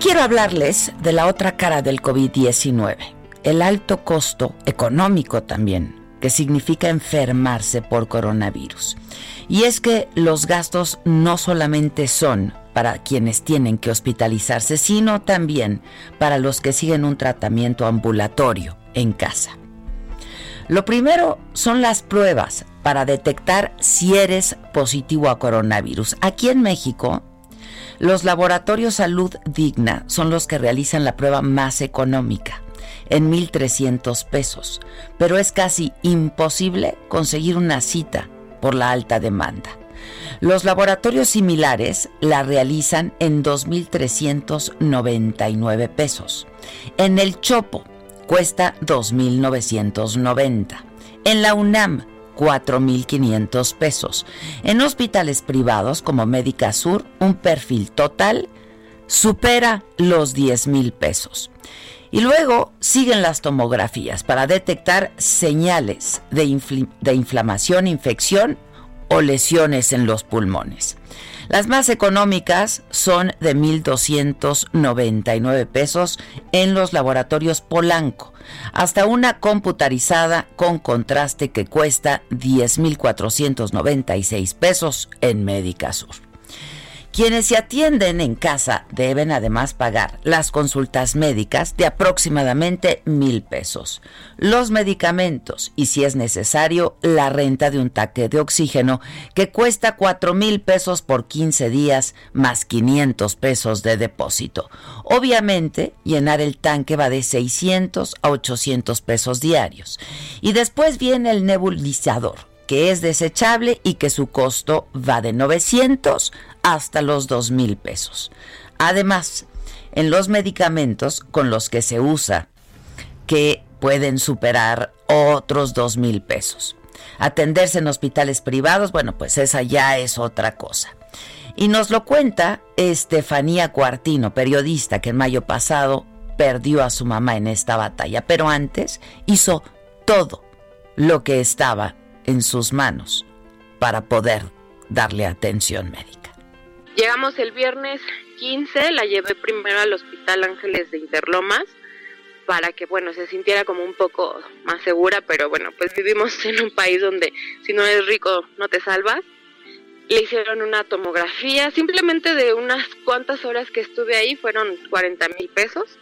Quiero hablarles de la otra cara del COVID-19, el alto costo económico también que significa enfermarse por coronavirus. Y es que los gastos no solamente son para quienes tienen que hospitalizarse, sino también para los que siguen un tratamiento ambulatorio en casa. Lo primero son las pruebas para detectar si eres positivo a coronavirus. Aquí en México los laboratorios Salud Digna son los que realizan la prueba más económica, en 1.300 pesos, pero es casi imposible conseguir una cita por la alta demanda. Los laboratorios similares la realizan en 2.399 pesos. En el Chopo cuesta 2.990. En la UNAM 4.500 pesos. En hospitales privados como Médica Sur, un perfil total supera los 10 mil pesos. Y luego siguen las tomografías para detectar señales de inflamación, infección o lesiones en los pulmones. Las más económicas son de 1.299 pesos en los laboratorios Polanco, hasta una computarizada con contraste que cuesta 10.496 pesos en Médica Sur. Quienes se atienden en casa deben además pagar las consultas médicas de aproximadamente mil pesos, los medicamentos y si es necesario la renta de un taque de oxígeno que cuesta cuatro mil pesos por 15 días más 500 pesos de depósito. Obviamente llenar el tanque va de 600 a 800 pesos diarios. Y después viene el nebulizador que es desechable y que su costo va de 900 hasta los 2 mil pesos. Además, en los medicamentos con los que se usa, que pueden superar otros 2 mil pesos. Atenderse en hospitales privados, bueno, pues esa ya es otra cosa. Y nos lo cuenta Estefanía Cuartino, periodista que en mayo pasado perdió a su mamá en esta batalla, pero antes hizo todo lo que estaba en sus manos para poder darle atención médica. Llegamos el viernes 15, la llevé primero al Hospital Ángeles de Interlomas para que, bueno, se sintiera como un poco más segura, pero bueno, pues vivimos en un país donde si no eres rico no te salvas. Le hicieron una tomografía, simplemente de unas cuantas horas que estuve ahí, fueron 40 mil pesos.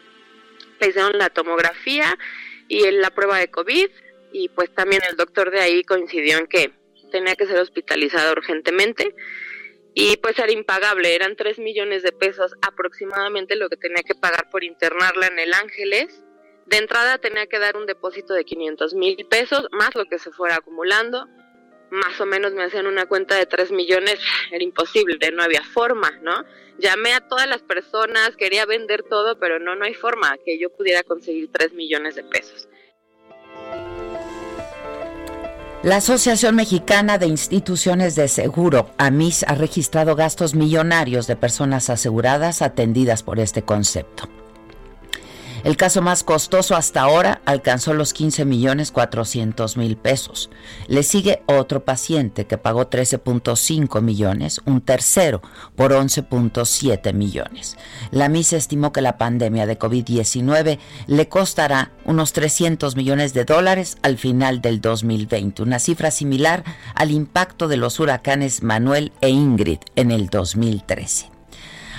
Le hicieron la tomografía y la prueba de COVID y pues también el doctor de ahí coincidió en que tenía que ser hospitalizada urgentemente y pues era impagable, eran 3 millones de pesos aproximadamente lo que tenía que pagar por internarla en el Ángeles. De entrada tenía que dar un depósito de 500 mil pesos, más lo que se fuera acumulando. Más o menos me hacían una cuenta de 3 millones, era imposible, no había forma, ¿no? Llamé a todas las personas, quería vender todo, pero no, no hay forma que yo pudiera conseguir 3 millones de pesos. La Asociación Mexicana de Instituciones de Seguro, AMIS, ha registrado gastos millonarios de personas aseguradas atendidas por este concepto. El caso más costoso hasta ahora alcanzó los 15 millones 400 mil pesos. Le sigue otro paciente que pagó 13.5 millones, un tercero por 11.7 millones. La MIS estimó que la pandemia de COVID-19 le costará unos 300 millones de dólares al final del 2020, una cifra similar al impacto de los huracanes Manuel e Ingrid en el 2013.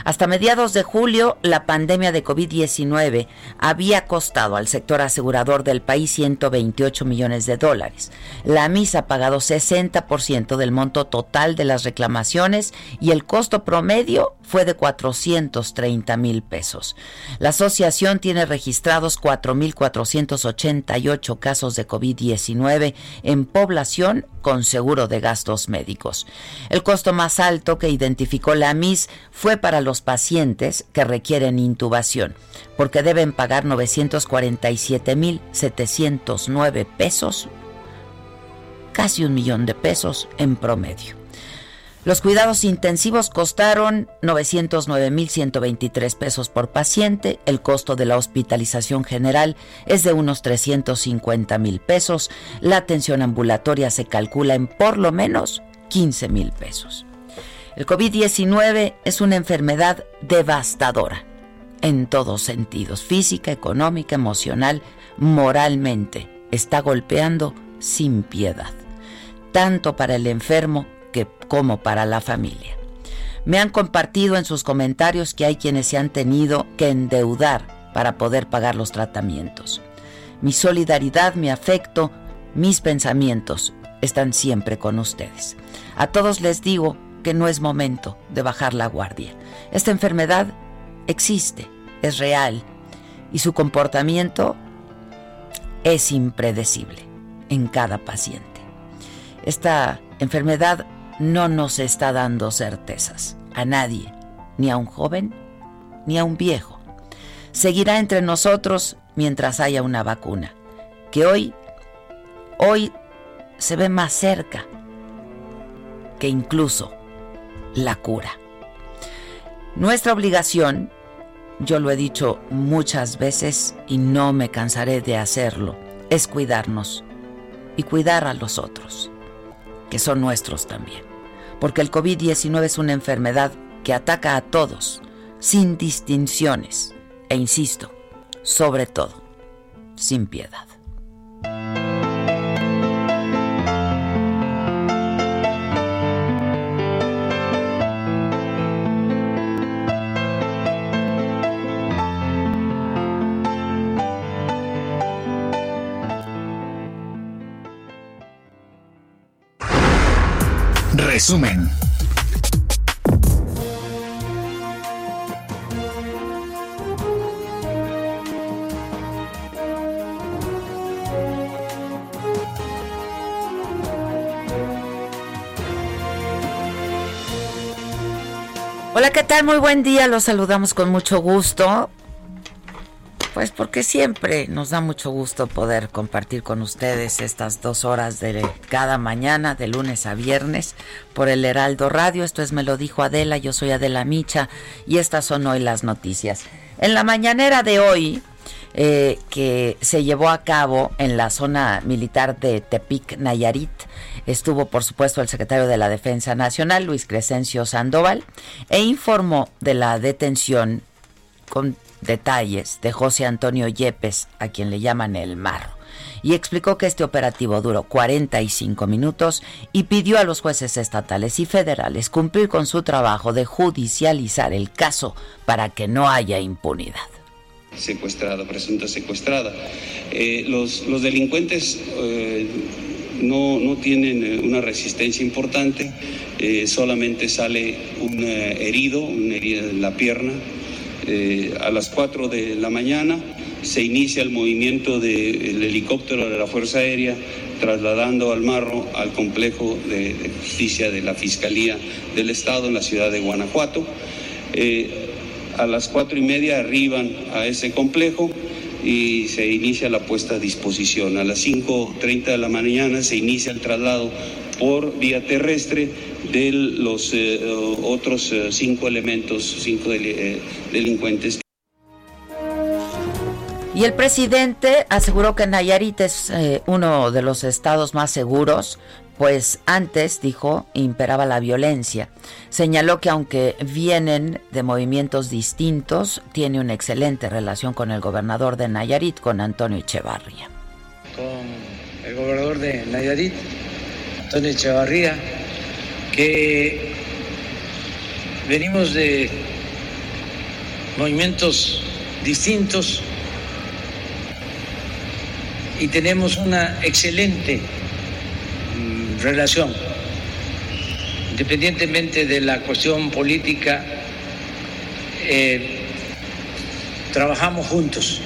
Hasta mediados de julio, la pandemia de COVID-19 había costado al sector asegurador del país 128 millones de dólares. La MIS ha pagado 60% del monto total de las reclamaciones y el costo promedio fue de 430 mil pesos. La asociación tiene registrados 4.488 casos de COVID-19 en población con seguro de gastos médicos. El costo más alto que identificó la MIS fue para los pacientes que requieren intubación, porque deben pagar 947.709 pesos, casi un millón de pesos en promedio. Los cuidados intensivos costaron 909.123 pesos por paciente. El costo de la hospitalización general es de unos 350 mil pesos. La atención ambulatoria se calcula en por lo menos 15 mil pesos. El COVID-19 es una enfermedad devastadora en todos sentidos, física, económica, emocional, moralmente. Está golpeando sin piedad, tanto para el enfermo como para la familia. Me han compartido en sus comentarios que hay quienes se han tenido que endeudar para poder pagar los tratamientos. Mi solidaridad, mi afecto, mis pensamientos están siempre con ustedes. A todos les digo que no es momento de bajar la guardia. Esta enfermedad existe, es real y su comportamiento es impredecible en cada paciente. Esta enfermedad no nos está dando certezas a nadie, ni a un joven ni a un viejo. Seguirá entre nosotros mientras haya una vacuna, que hoy, hoy se ve más cerca que incluso la cura. Nuestra obligación, yo lo he dicho muchas veces y no me cansaré de hacerlo, es cuidarnos y cuidar a los otros que son nuestros también. Porque el COVID-19 es una enfermedad que ataca a todos, sin distinciones, e insisto, sobre todo, sin piedad. Resumen. Hola, ¿qué tal? Muy buen día, los saludamos con mucho gusto. Pues porque siempre nos da mucho gusto poder compartir con ustedes estas dos horas de cada mañana, de lunes a viernes, por el Heraldo Radio. Esto es Me lo dijo Adela, yo soy Adela Micha y estas son hoy las noticias. En la mañanera de hoy, eh, que se llevó a cabo en la zona militar de Tepic, Nayarit, estuvo por supuesto el secretario de la Defensa Nacional, Luis Crescencio Sandoval, e informó de la detención con detalles de José Antonio Yepes, a quien le llaman el Marro, y explicó que este operativo duró 45 minutos y pidió a los jueces estatales y federales cumplir con su trabajo de judicializar el caso para que no haya impunidad secuestrada, presunta secuestrada. Eh, los, los, delincuentes eh, no, no, tienen eh, una resistencia importante, solamente sale un herido, una herida en la pierna, eh, a las 4 de la mañana se inicia el movimiento del helicóptero de la Fuerza Aérea trasladando al Marro al complejo de, justicia de la Fiscalía del Estado en la ciudad de Guanajuato. Eh, a las cuatro y media arriban a ese complejo y se inicia la puesta a disposición. A las 5.30 de la mañana se inicia el traslado por vía terrestre de los eh, otros eh, cinco elementos, cinco eh, delincuentes. Y el presidente aseguró que Nayarit es uno de los estados más seguros, pues antes, dijo, imperaba la violencia. Señaló que aunque vienen de movimientos distintos, tiene una excelente relación con el gobernador de Nayarit, con Antonio Echevarría. Con el gobernador de Nayarit, Antonio Echevarría, que venimos de movimientos distintos y tenemos una excelente mm, relación, independientemente de la cuestión política, eh, trabajamos juntos.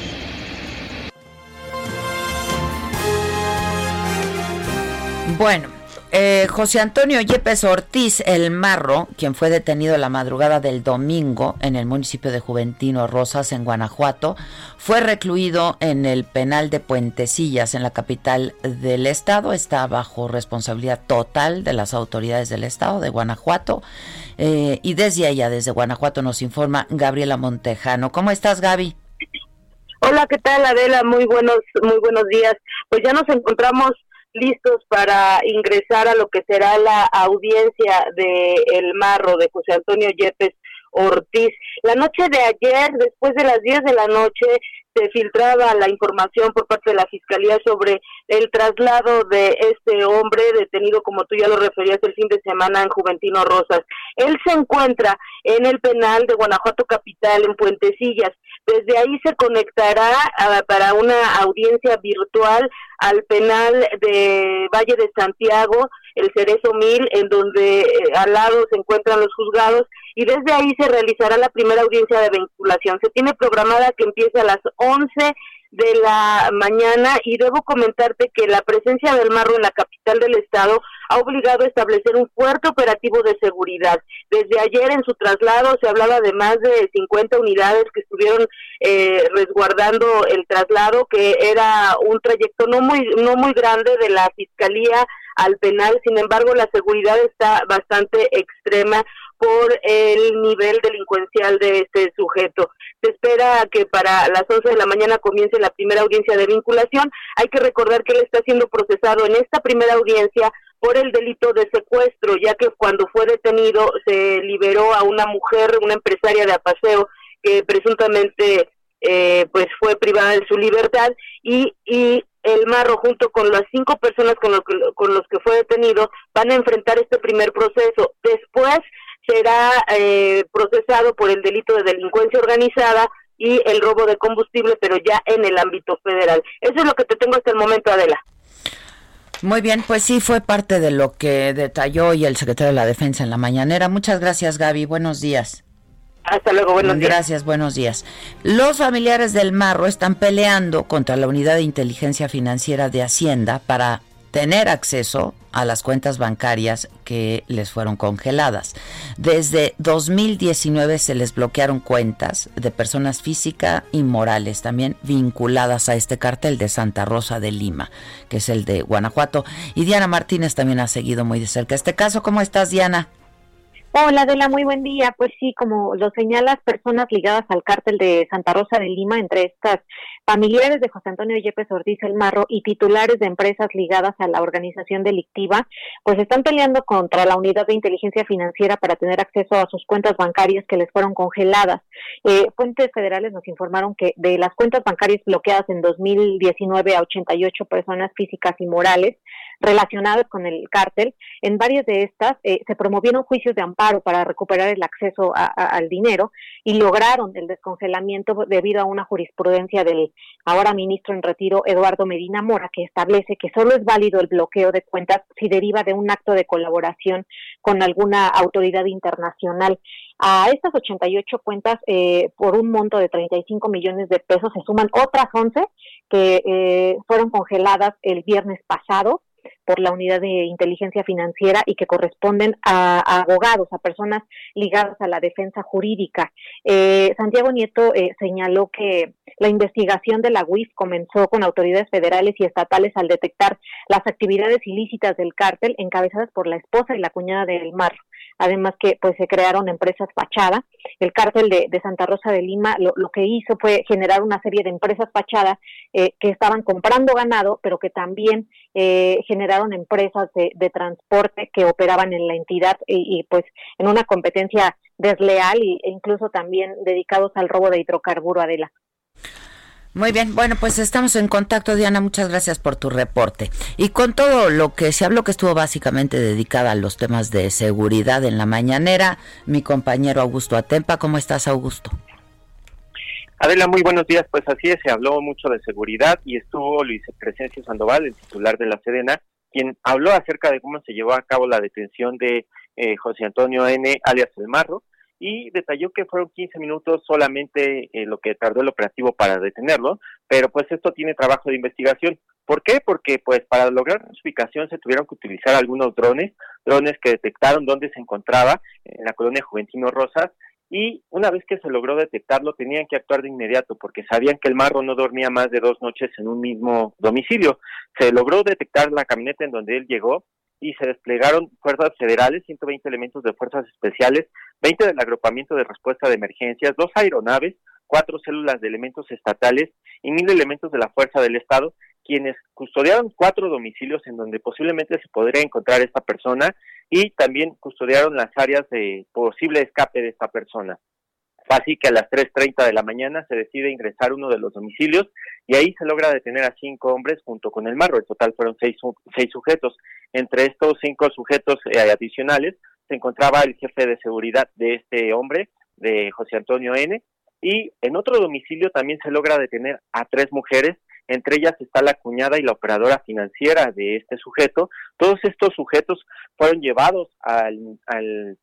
Bueno, eh, José Antonio Yepes Ortiz, el marro, quien fue detenido la madrugada del domingo en el municipio de Juventino Rosas, en Guanajuato, fue recluido en el penal de Puentecillas, en la capital del estado. Está bajo responsabilidad total de las autoridades del estado de Guanajuato. Eh, y desde allá, desde Guanajuato, nos informa Gabriela Montejano. ¿Cómo estás, Gaby? Hola, ¿qué tal, Adela? Muy buenos, muy buenos días. Pues ya nos encontramos listos para ingresar a lo que será la audiencia de El Marro de José Antonio Yepes Ortiz. La noche de ayer, después de las 10 de la noche, se filtraba la información por parte de la Fiscalía sobre el traslado de este hombre detenido, como tú ya lo referías, el fin de semana en Juventino Rosas. Él se encuentra en el penal de Guanajuato Capital, en Puentecillas. Desde ahí se conectará ah, para una audiencia virtual al penal de Valle de Santiago, el Cerezo Mil, en donde eh, al lado se encuentran los juzgados, y desde ahí se realizará la primera audiencia de vinculación. Se tiene programada que empiece a las 11 de la mañana y debo comentarte que la presencia del marro en la capital del estado ha obligado a establecer un fuerte operativo de seguridad. Desde ayer en su traslado se hablaba de más de 50 unidades que estuvieron eh, resguardando el traslado, que era un trayecto no muy no muy grande de la fiscalía al penal. Sin embargo, la seguridad está bastante extrema por el nivel delincuencial de este sujeto. Se espera que para las 11 de la mañana comience la primera audiencia de vinculación. Hay que recordar que él está siendo procesado en esta primera audiencia por el delito de secuestro, ya que cuando fue detenido se liberó a una mujer, una empresaria de apaseo, que presuntamente eh, pues fue privada de su libertad y, y el Marro junto con las cinco personas con, lo con los que fue detenido van a enfrentar este primer proceso. Después será eh, procesado por el delito de delincuencia organizada y el robo de combustible, pero ya en el ámbito federal. Eso es lo que te tengo hasta el momento, Adela. Muy bien, pues sí, fue parte de lo que detalló y el secretario de la Defensa en la mañanera. Muchas gracias, Gaby. Buenos días. Hasta luego, buenos días. Gracias, buenos días. Los familiares del Marro están peleando contra la Unidad de Inteligencia Financiera de Hacienda para tener acceso a las cuentas bancarias que les fueron congeladas. Desde 2019 se les bloquearon cuentas de personas físicas y morales también vinculadas a este cartel de Santa Rosa de Lima, que es el de Guanajuato. Y Diana Martínez también ha seguido muy de cerca este caso. ¿Cómo estás, Diana? Hola, Adela, muy buen día. Pues sí, como lo señalas, personas ligadas al cártel de Santa Rosa de Lima, entre estas familiares de José Antonio Yepes Ortiz El Marro y titulares de empresas ligadas a la organización delictiva, pues están peleando contra la unidad de inteligencia financiera para tener acceso a sus cuentas bancarias que les fueron congeladas. Eh, fuentes federales nos informaron que de las cuentas bancarias bloqueadas en 2019 a 88 personas físicas y morales, relacionadas con el cártel. En varias de estas eh, se promovieron juicios de amparo para recuperar el acceso al dinero y lograron el descongelamiento debido a una jurisprudencia del ahora ministro en retiro Eduardo Medina Mora que establece que solo es válido el bloqueo de cuentas si deriva de un acto de colaboración con alguna autoridad internacional. A estas 88 cuentas, eh, por un monto de 35 millones de pesos, se suman otras 11 que eh, fueron congeladas el viernes pasado por la unidad de inteligencia financiera y que corresponden a, abogados, a personas ligadas a la defensa jurídica. Eh, Santiago Nieto eh, señaló que la investigación de la UIF comenzó con autoridades federales y estatales al detectar las actividades ilícitas del cártel encabezadas por la esposa y la cuñada del Mar además que pues se crearon empresas fachada. El cártel de, Santa Rosa de Lima lo, que hizo fue generar una serie de empresas fachada eh, que estaban comprando ganado, pero que también eh, generaron empresas de, transporte que operaban en la entidad y, pues en una competencia desleal e incluso también dedicados al robo de hidrocarburo, Adela. Muy bien, bueno, pues estamos en contacto, Diana. Muchas gracias por tu reporte. Y con todo lo que se habló, que estuvo básicamente dedicada a los temas de seguridad en la mañanera, mi compañero Augusto Atempa. ¿Cómo estás, Augusto? Adela, muy buenos días. Pues así es, se habló mucho de seguridad y estuvo Luis Crescencio Sandoval, el titular de la Sedena, quien habló acerca de cómo se llevó a cabo la detención de eh, José Antonio N., alias El Marro, y detalló que fueron 15 minutos solamente eh, lo que tardó el operativo para detenerlo, pero pues esto tiene trabajo de investigación. ¿Por qué? Porque pues para lograr su ubicación se tuvieron que utilizar algunos drones, drones que detectaron dónde se encontraba en la colonia Juventino Rosas y una vez que se logró detectarlo tenían que actuar de inmediato porque sabían que el marro no dormía más de dos noches en un mismo domicilio. Se logró detectar la camioneta en donde él llegó y se desplegaron fuerzas federales, 120 elementos de fuerzas especiales, 20 del agrupamiento de respuesta de emergencias, dos aeronaves, cuatro células de elementos estatales y mil elementos de la fuerza del Estado, quienes custodiaron cuatro domicilios en donde posiblemente se podría encontrar esta persona y también custodiaron las áreas de posible escape de esta persona. Así que a las 3.30 de la mañana se decide ingresar uno de los domicilios y ahí se logra detener a cinco hombres junto con el marro. En total fueron seis, seis sujetos. Entre estos cinco sujetos eh, adicionales se encontraba el jefe de seguridad de este hombre, de José Antonio N. Y en otro domicilio también se logra detener a tres mujeres entre ellas está la cuñada y la operadora financiera de este sujeto. Todos estos sujetos fueron llevados al,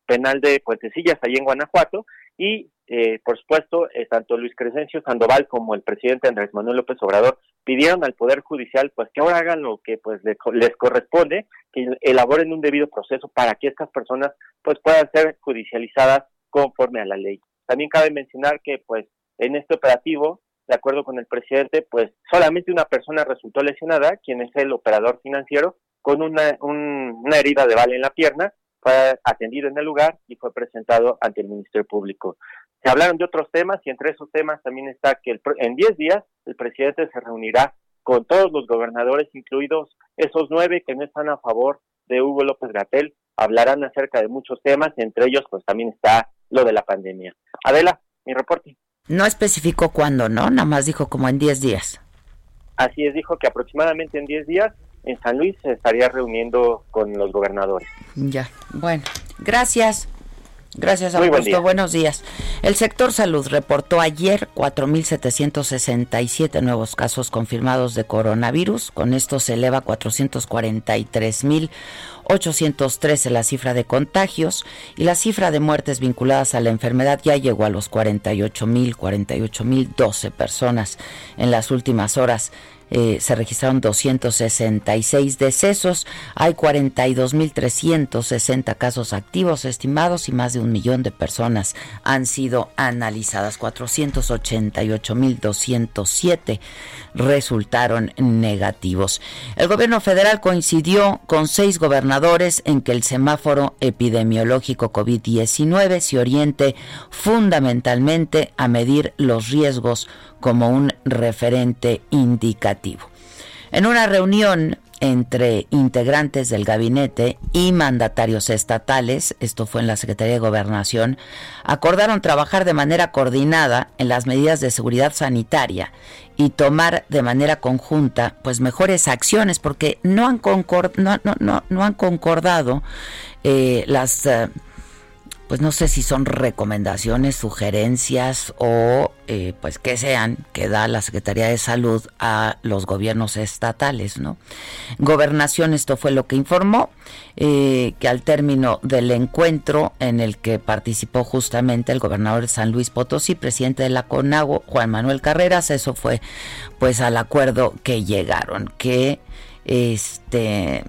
penal de Puentecillas, ahí en Guanajuato, y eh, por supuesto, eh, tanto Luis Crescencio Sandoval como el presidente Andrés Manuel López Obrador pidieron al Poder Judicial pues que ahora hagan lo que pues les, les corresponde, que elaboren un debido proceso para que estas personas pues puedan ser judicializadas conforme a la ley. También cabe mencionar que pues en este operativo de acuerdo con el presidente, pues solamente una persona resultó lesionada, quien es el operador financiero, con una, una herida de bala en la pierna, fue atendido en el lugar y fue presentado ante el Ministerio Público. Se hablaron de otros temas y entre esos temas también está que en 10 días el presidente se reunirá con todos los gobernadores, incluidos esos nueve que no están a favor de Hugo López Gatel, hablarán acerca de muchos temas, entre ellos pues también está lo de la pandemia. Adela, mi reporte. No especificó cuándo, ¿no? Nada más dijo como en 10 días. Así es, dijo que aproximadamente en 10 días en San Luis se estaría reuniendo con los gobernadores. Ya, bueno, gracias. Gracias, Augusto. Buenos días. El sector salud reportó ayer 4.767 nuevos casos confirmados de coronavirus. Con esto se eleva a 443.813 la cifra de contagios y la cifra de muertes vinculadas a la enfermedad ya llegó a los 48.000, 48.012 personas en las últimas horas. Eh, se registraron 266 decesos, hay 42.360 casos activos estimados y más de un millón de personas han sido analizadas. 488.207 resultaron negativos. El gobierno federal coincidió con seis gobernadores en que el semáforo epidemiológico COVID-19 se oriente fundamentalmente a medir los riesgos como un referente indicativo. En una reunión entre integrantes del gabinete y mandatarios estatales, esto fue en la Secretaría de Gobernación, acordaron trabajar de manera coordinada en las medidas de seguridad sanitaria y tomar de manera conjunta pues mejores acciones porque no han, no, han concordado eh, las eh, pues no sé si son recomendaciones, sugerencias o eh, pues que sean que da la Secretaría de Salud a los gobiernos estatales, ¿no? Gobernación, esto fue lo que informó, eh, que al término del encuentro en el que participó justamente el gobernador de San Luis Potosí, presidente de la CONAGO, Juan Manuel Carreras, eso fue pues al acuerdo que llegaron, que este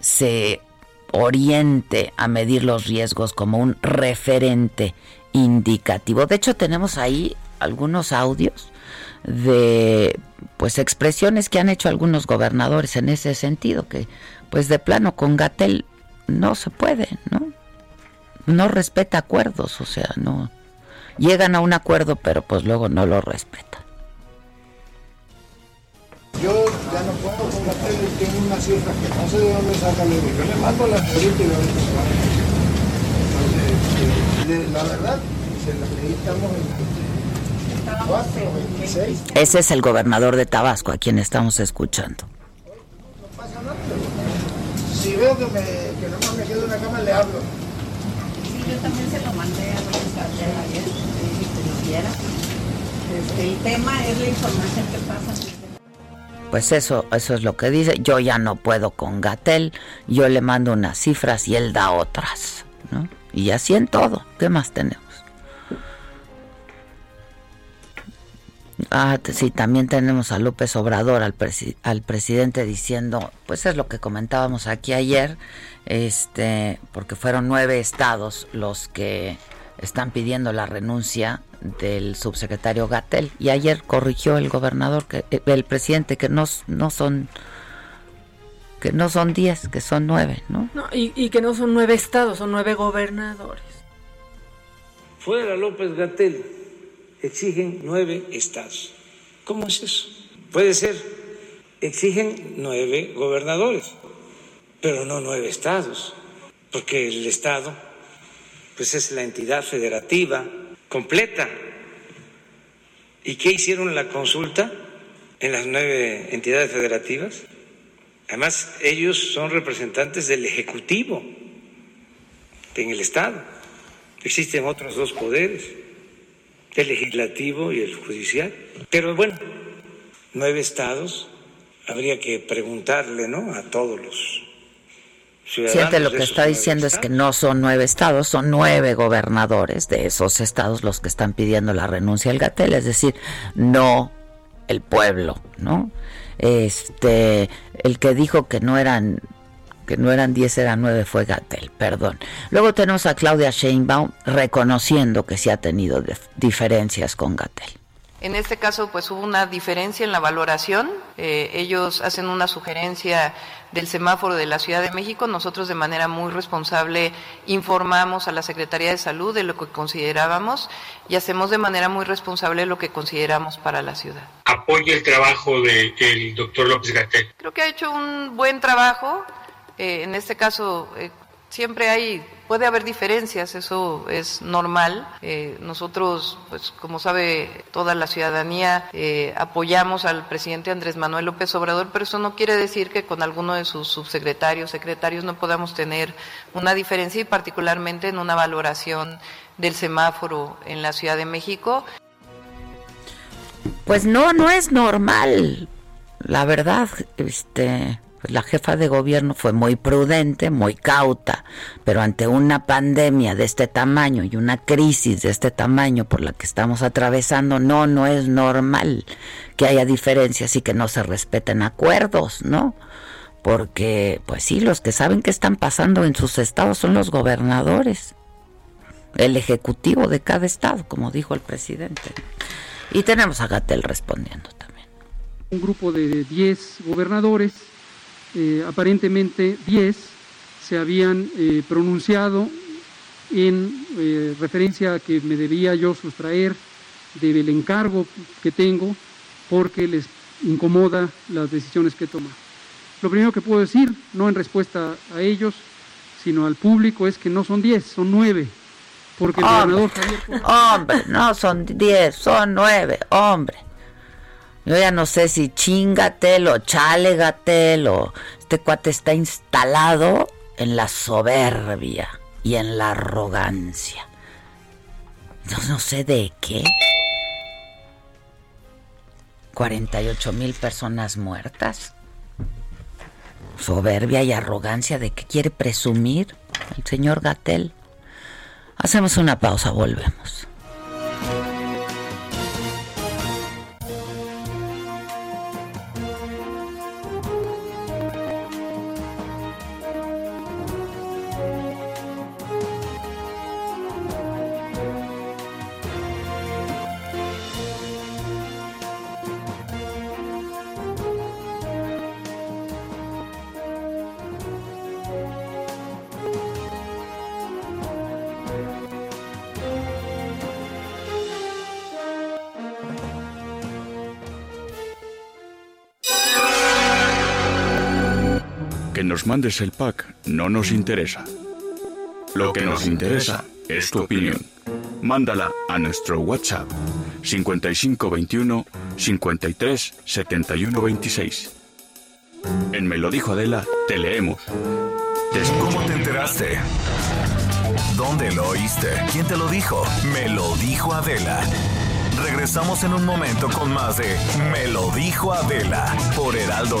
se oriente a medir los riesgos como un referente indicativo. De hecho, tenemos ahí algunos audios de pues expresiones que han hecho algunos gobernadores en ese sentido que pues de plano con Gatel no se puede, ¿no? No respeta acuerdos, o sea, no llegan a un acuerdo, pero pues luego no lo respeta. Yo ya no puedo con la tele y tengo una cifra que no sé de dónde Yo le mando la señorita y de dónde se va. Entonces, la verdad, se la necesitamos en 4, 26. Ese es el gobernador de Tabasco, a quien estamos escuchando. No pasa nada. Si veo que, me, que no me quedo en la cama, le hablo. Sí, yo también se lo mandé a López ayer, que lo viera. Este, el tema es la información que pasa. Pues eso, eso es lo que dice. Yo ya no puedo con Gatel. Yo le mando unas cifras y él da otras. ¿no? Y así en todo. ¿Qué más tenemos? Ah, sí, también tenemos a López Obrador, al, al presidente diciendo, pues es lo que comentábamos aquí ayer, este, porque fueron nueve estados los que están pidiendo la renuncia del subsecretario Gatel y ayer corrigió el gobernador que eh, el presidente que no, no son que no son diez, que son nueve, ¿no? no y, y, que no son nueve estados, son nueve gobernadores. Fuera López Gatel exigen nueve estados. ¿Cómo es eso? Puede ser, exigen nueve gobernadores, pero no nueve estados, porque el estado pues es la entidad federativa completa. ¿Y qué hicieron la consulta en las nueve entidades federativas? Además, ellos son representantes del Ejecutivo en el Estado. Existen otros dos poderes, el legislativo y el judicial. Pero bueno, nueve estados, habría que preguntarle ¿no? a todos los Siente lo que está diciendo es que no son nueve estados, son nueve gobernadores de esos estados los que están pidiendo la renuncia al Gatel, es decir, no el pueblo, ¿no? Este, el que dijo que no eran que no eran diez, eran nueve fue Gatel, perdón. Luego tenemos a Claudia Sheinbaum reconociendo que sí ha tenido diferencias con Gatel. En este caso, pues hubo una diferencia en la valoración. Eh, ellos hacen una sugerencia del semáforo de la Ciudad de México. Nosotros de manera muy responsable informamos a la Secretaría de Salud de lo que considerábamos y hacemos de manera muy responsable lo que consideramos para la ciudad. ¿Apoya el trabajo del doctor López Gatel? Creo que ha hecho un buen trabajo. Eh, en este caso, eh, siempre hay Puede haber diferencias, eso es normal. Eh, nosotros, pues como sabe toda la ciudadanía, eh, apoyamos al presidente Andrés Manuel López Obrador, pero eso no quiere decir que con alguno de sus subsecretarios, secretarios no podamos tener una diferencia y particularmente en una valoración del semáforo en la Ciudad de México. Pues no, no es normal. La verdad, este la jefa de gobierno fue muy prudente, muy cauta, pero ante una pandemia de este tamaño y una crisis de este tamaño por la que estamos atravesando, no, no es normal que haya diferencias y que no se respeten acuerdos, ¿no? Porque, pues sí, los que saben qué están pasando en sus estados son los gobernadores, el ejecutivo de cada estado, como dijo el presidente. Y tenemos a Gatel respondiendo también. Un grupo de 10 gobernadores eh, aparentemente 10 se habían eh, pronunciado en eh, referencia a que me debía yo sustraer del encargo que tengo porque les incomoda las decisiones que toma. Lo primero que puedo decir, no en respuesta a ellos, sino al público, es que no son 10, son 9. Porque el gobernador Javier... Hombre, no son 10, son 9, hombre. Yo ya no sé si chingatel o chalegatel o este cuate está instalado en la soberbia y en la arrogancia. Yo no sé de qué. 48 mil personas muertas. Soberbia y arrogancia de qué quiere presumir el señor Gatel. Hacemos una pausa, volvemos. Mandes el pack no nos interesa. Lo que nos interesa es tu opinión. Mándala a nuestro WhatsApp 5521 53 71 26. En Me lo dijo Adela, te leemos. ¿Cómo te enteraste? ¿Dónde lo oíste? ¿Quién te lo dijo? Me lo dijo Adela. Regresamos en un momento con más de Me lo dijo Adela por Heraldo.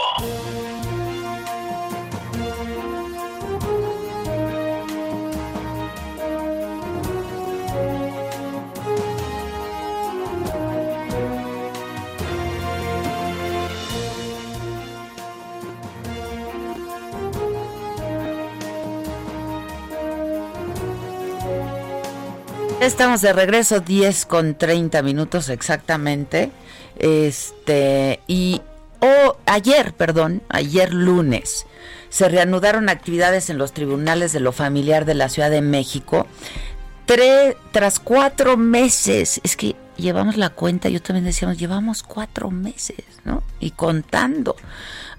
Estamos de regreso, 10 con 30 minutos exactamente. Este, y o ayer, perdón, ayer lunes, se reanudaron actividades en los tribunales de lo familiar de la Ciudad de México. tras cuatro meses, es que llevamos la cuenta, yo también decíamos, llevamos cuatro meses, ¿no? Y contando,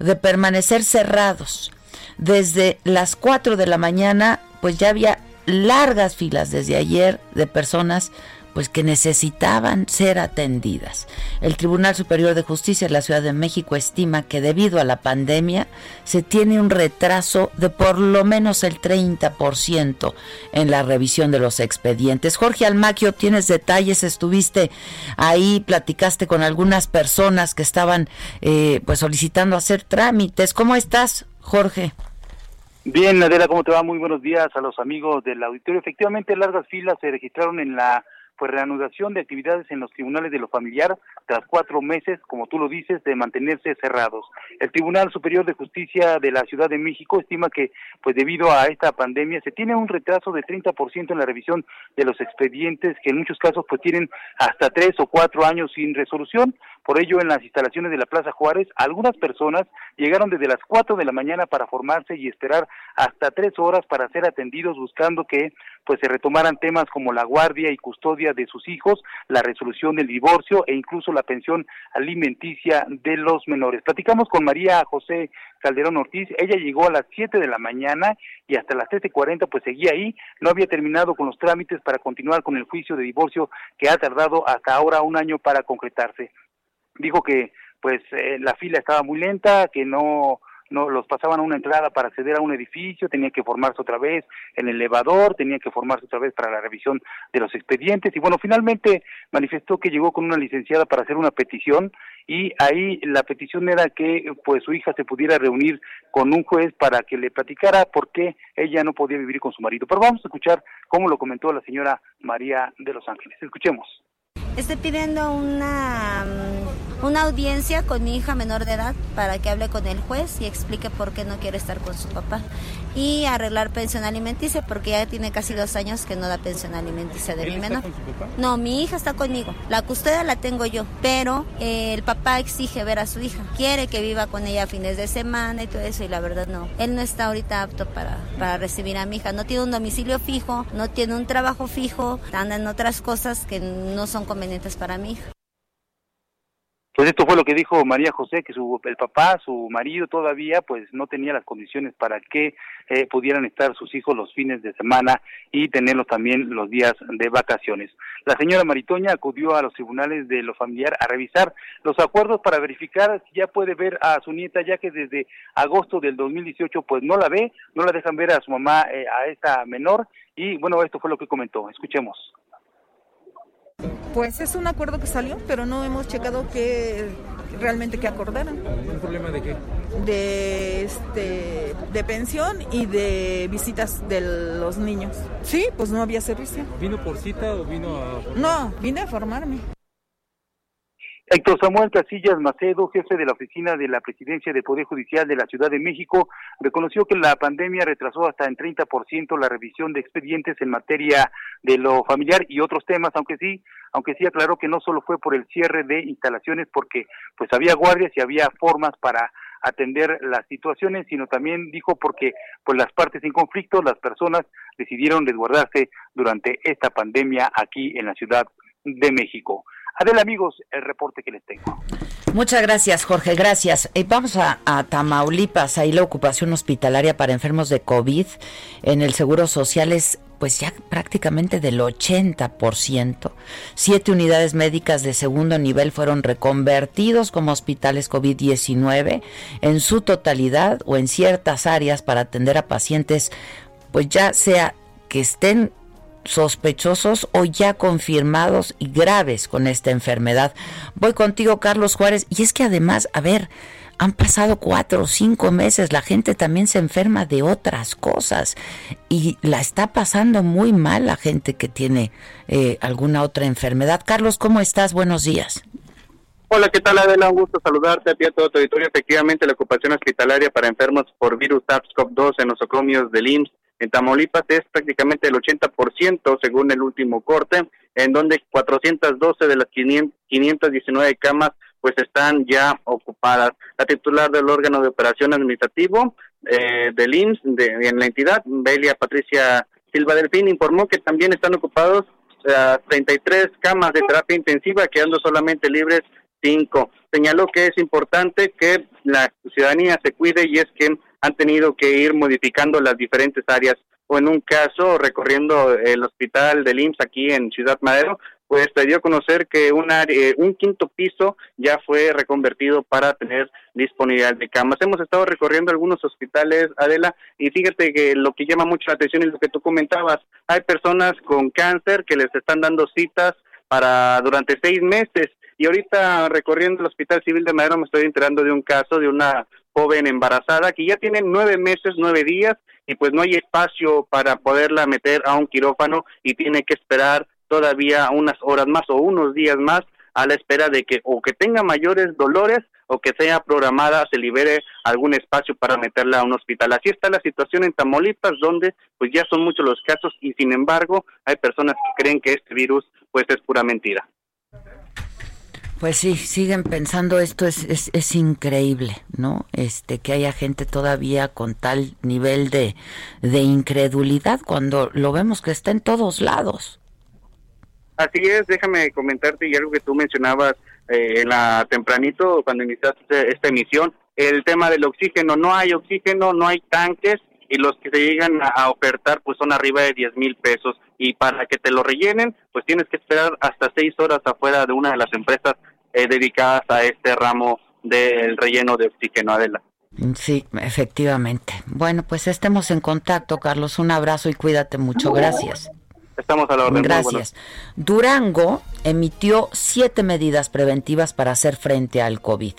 de permanecer cerrados. Desde las 4 de la mañana, pues ya había largas filas desde ayer de personas pues que necesitaban ser atendidas. El Tribunal Superior de Justicia de la Ciudad de México estima que debido a la pandemia se tiene un retraso de por lo menos el 30% en la revisión de los expedientes. Jorge Almaquio, tienes detalles, estuviste ahí, platicaste con algunas personas que estaban eh, pues solicitando hacer trámites. ¿Cómo estás, Jorge? Bien, Adela, ¿cómo te va? Muy buenos días a los amigos del auditorio. Efectivamente, largas filas se registraron en la pues reanudación de actividades en los tribunales de lo familiar tras cuatro meses, como tú lo dices, de mantenerse cerrados. El Tribunal Superior de Justicia de la Ciudad de México estima que, pues debido a esta pandemia, se tiene un retraso de 30% en la revisión de los expedientes, que en muchos casos pues tienen hasta tres o cuatro años sin resolución. Por ello, en las instalaciones de la Plaza Juárez, algunas personas llegaron desde las cuatro de la mañana para formarse y esperar hasta tres horas para ser atendidos, buscando que pues se retomaran temas como la guardia y custodia de sus hijos, la resolución del divorcio e incluso la pensión alimenticia de los menores. Platicamos con María José Calderón Ortiz, ella llegó a las 7 de la mañana y hasta las 7.40 pues seguía ahí, no había terminado con los trámites para continuar con el juicio de divorcio que ha tardado hasta ahora un año para concretarse. Dijo que pues eh, la fila estaba muy lenta, que no no los pasaban a una entrada para acceder a un edificio, tenía que formarse otra vez en el elevador, tenía que formarse otra vez para la revisión de los expedientes y bueno, finalmente manifestó que llegó con una licenciada para hacer una petición y ahí la petición era que pues su hija se pudiera reunir con un juez para que le platicara por qué ella no podía vivir con su marido. Pero vamos a escuchar cómo lo comentó la señora María de Los Ángeles. Escuchemos. Estoy pidiendo una, mm, una audiencia con mi hija menor de edad para que hable con el juez y explique por qué no quiere estar con su papá. Y arreglar pensión alimenticia porque ya tiene casi dos años que no da pensión alimenticia de mi menor. Con su papá? No, mi hija está conmigo. La custodia la tengo yo, pero eh, el papá exige ver a su hija. Quiere que viva con ella fines de semana y todo eso y la verdad no. Él no está ahorita apto para, para recibir a mi hija. No tiene un domicilio fijo, no tiene un trabajo fijo, anda en otras cosas que no son convenientes para mi hija. Pues esto fue lo que dijo María José, que su, el papá, su marido todavía, pues no tenía las condiciones para que eh, pudieran estar sus hijos los fines de semana y tenerlos también los días de vacaciones. La señora Maritoña acudió a los tribunales de lo familiar a revisar los acuerdos para verificar si ya puede ver a su nieta, ya que desde agosto del 2018 pues no la ve, no la dejan ver a su mamá, eh, a esta menor, y bueno, esto fue lo que comentó. Escuchemos. Pues es un acuerdo que salió, pero no hemos checado que realmente que acordaran. ¿Un problema de qué? De este de pensión y de visitas de los niños. Sí, pues no había servicio. ¿Vino por cita o vino a No, vine a formarme. Héctor Samuel Casillas Macedo, jefe de la oficina de la Presidencia de Poder Judicial de la Ciudad de México, reconoció que la pandemia retrasó hasta en 30% la revisión de expedientes en materia de lo familiar y otros temas, aunque sí, aunque sí aclaró que no solo fue por el cierre de instalaciones, porque pues había guardias y había formas para atender las situaciones, sino también dijo porque pues las partes en conflicto, las personas decidieron resguardarse durante esta pandemia aquí en la Ciudad de México. Adel, amigos, el reporte que les tengo. Muchas gracias, Jorge, gracias. Eh, vamos a, Tamaulipas, ahí la ocupación hospitalaria para enfermos de COVID en el Seguro Social es pues ya prácticamente del 80%. Siete unidades médicas de segundo nivel fueron reconvertidos como hospitales COVID-19 en su totalidad o en ciertas áreas para atender a pacientes, pues ya sea que estén sospechosos o ya confirmados y graves con esta enfermedad. Voy contigo, Carlos Juárez, y es que además, a ver, han pasado cuatro o cinco meses, la gente también se enferma de otras cosas y la está pasando muy mal la gente que tiene eh, alguna otra enfermedad. Carlos, ¿cómo estás? Buenos días. Hola, ¿qué tal Adela? Un gusto saludarte a ti a todo tu auditorio. Efectivamente, la ocupación hospitalaria para enfermos por virus SARS-CoV-2 en nosocomios del IMSS en Tamaulipas es prácticamente el 80% según el último corte, en donde 412 de las 519 camas pues están ya ocupadas. La titular del órgano de operación administrativo eh, del IMSS de, en la entidad, Belia Patricia Silva Delfín, informó que también están ocupados 33 camas de terapia intensiva, quedando solamente libres 5. Señaló que es importante que la ciudadanía se cuide y es que han tenido que ir modificando las diferentes áreas o en un caso recorriendo el hospital del IMSS aquí en Ciudad Madero, pues te dio a conocer que eh, un quinto piso ya fue reconvertido para tener disponibilidad de camas. Hemos estado recorriendo algunos hospitales, Adela, y fíjate que lo que llama mucho la atención es lo que tú comentabas. Hay personas con cáncer que les están dando citas para durante seis meses. Y ahorita recorriendo el Hospital Civil de Madero me estoy enterando de un caso de una joven embarazada que ya tiene nueve meses, nueve días y pues no hay espacio para poderla meter a un quirófano y tiene que esperar todavía unas horas más o unos días más a la espera de que o que tenga mayores dolores o que sea programada, se libere algún espacio para meterla a un hospital. Así está la situación en Tamaulipas, donde pues ya son muchos los casos y sin embargo hay personas que creen que este virus pues es pura mentira. Pues sí, siguen pensando esto es, es, es, increíble, ¿no? Este que haya gente todavía con tal nivel de, de incredulidad cuando lo vemos que está en todos lados. Así es, déjame comentarte y algo que tú mencionabas eh, en la tempranito cuando iniciaste esta emisión, el tema del oxígeno, no hay oxígeno, no hay tanques y los que se llegan a, ofertar pues son arriba de 10 mil pesos y para que te lo rellenen pues tienes que esperar hasta seis horas afuera de una de las empresas eh, dedicadas a este ramo del relleno de oxígeno, Adela. Sí, efectivamente. Bueno, pues estemos en contacto, Carlos. Un abrazo y cuídate mucho. Gracias. Estamos a la orden. Gracias. Durango emitió siete medidas preventivas para hacer frente al COVID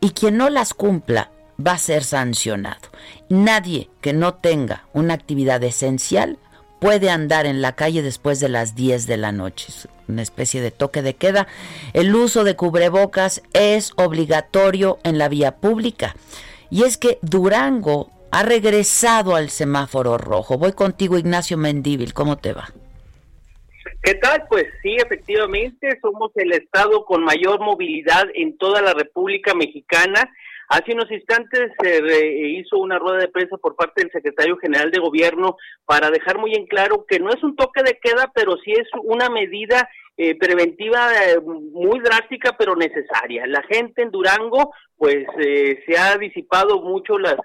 y quien no las cumpla va a ser sancionado. Nadie que no tenga una actividad esencial puede andar en la calle después de las 10 de la noche. Es una especie de toque de queda. El uso de cubrebocas es obligatorio en la vía pública. Y es que Durango ha regresado al semáforo rojo. Voy contigo, Ignacio Mendíbil. ¿Cómo te va? ¿Qué tal? Pues sí, efectivamente, somos el estado con mayor movilidad en toda la República Mexicana. Hace unos instantes se hizo una rueda de prensa por parte del secretario general de gobierno para dejar muy en claro que no es un toque de queda, pero sí es una medida eh, preventiva eh, muy drástica pero necesaria. La gente en Durango pues eh, se ha disipado mucho las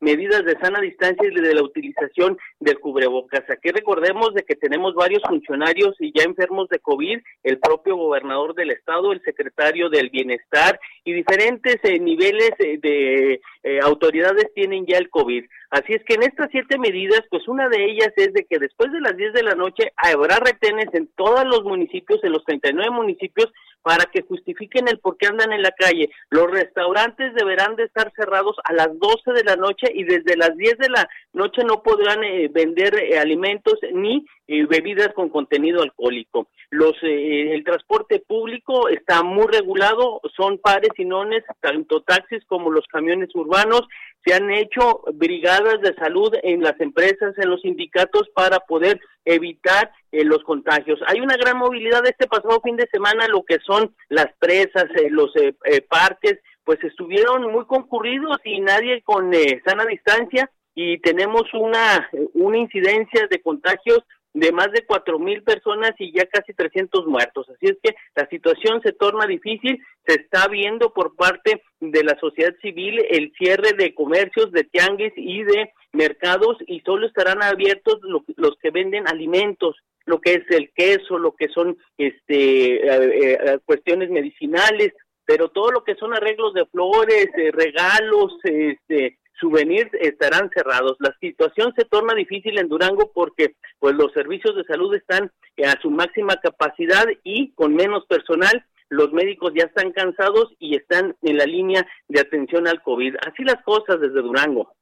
medidas de sana distancia y de la utilización del cubrebocas. Aquí recordemos de que tenemos varios funcionarios y ya enfermos de COVID, el propio gobernador del estado, el secretario del bienestar y diferentes niveles de autoridades tienen ya el COVID. Así es que en estas siete medidas, pues una de ellas es de que después de las 10 de la noche habrá retenes en todos los municipios, en los 39 municipios, para que justifiquen el por qué andan en la calle. Los restaurantes deberán de estar cerrados a las 12 de la noche y desde las 10 de la noche no podrán eh, vender eh, alimentos ni eh, bebidas con contenido alcohólico. Los el transporte público está muy regulado, son pares y nones, tanto taxis como los camiones urbanos se han hecho brigadas de salud en las empresas, en los sindicatos para poder evitar eh, los contagios. Hay una gran movilidad este pasado fin de semana, lo que son las presas, eh, los eh, parques, pues estuvieron muy concurridos y nadie con sana distancia y tenemos una, una incidencia de contagios de más de cuatro mil personas y ya casi 300 muertos. Así es que la situación se torna difícil, se está viendo por parte de la sociedad civil el cierre de comercios, de tianguis y de mercados y solo estarán abiertos los que venden alimentos lo que es el queso, lo que son este eh, eh, cuestiones medicinales, pero todo lo que son arreglos de flores, eh, regalos, este souvenirs estarán cerrados. La situación se torna difícil en Durango porque pues los servicios de salud están a su máxima capacidad y con menos personal. Los médicos ya están cansados y están en la línea de atención al COVID. Así las cosas desde Durango.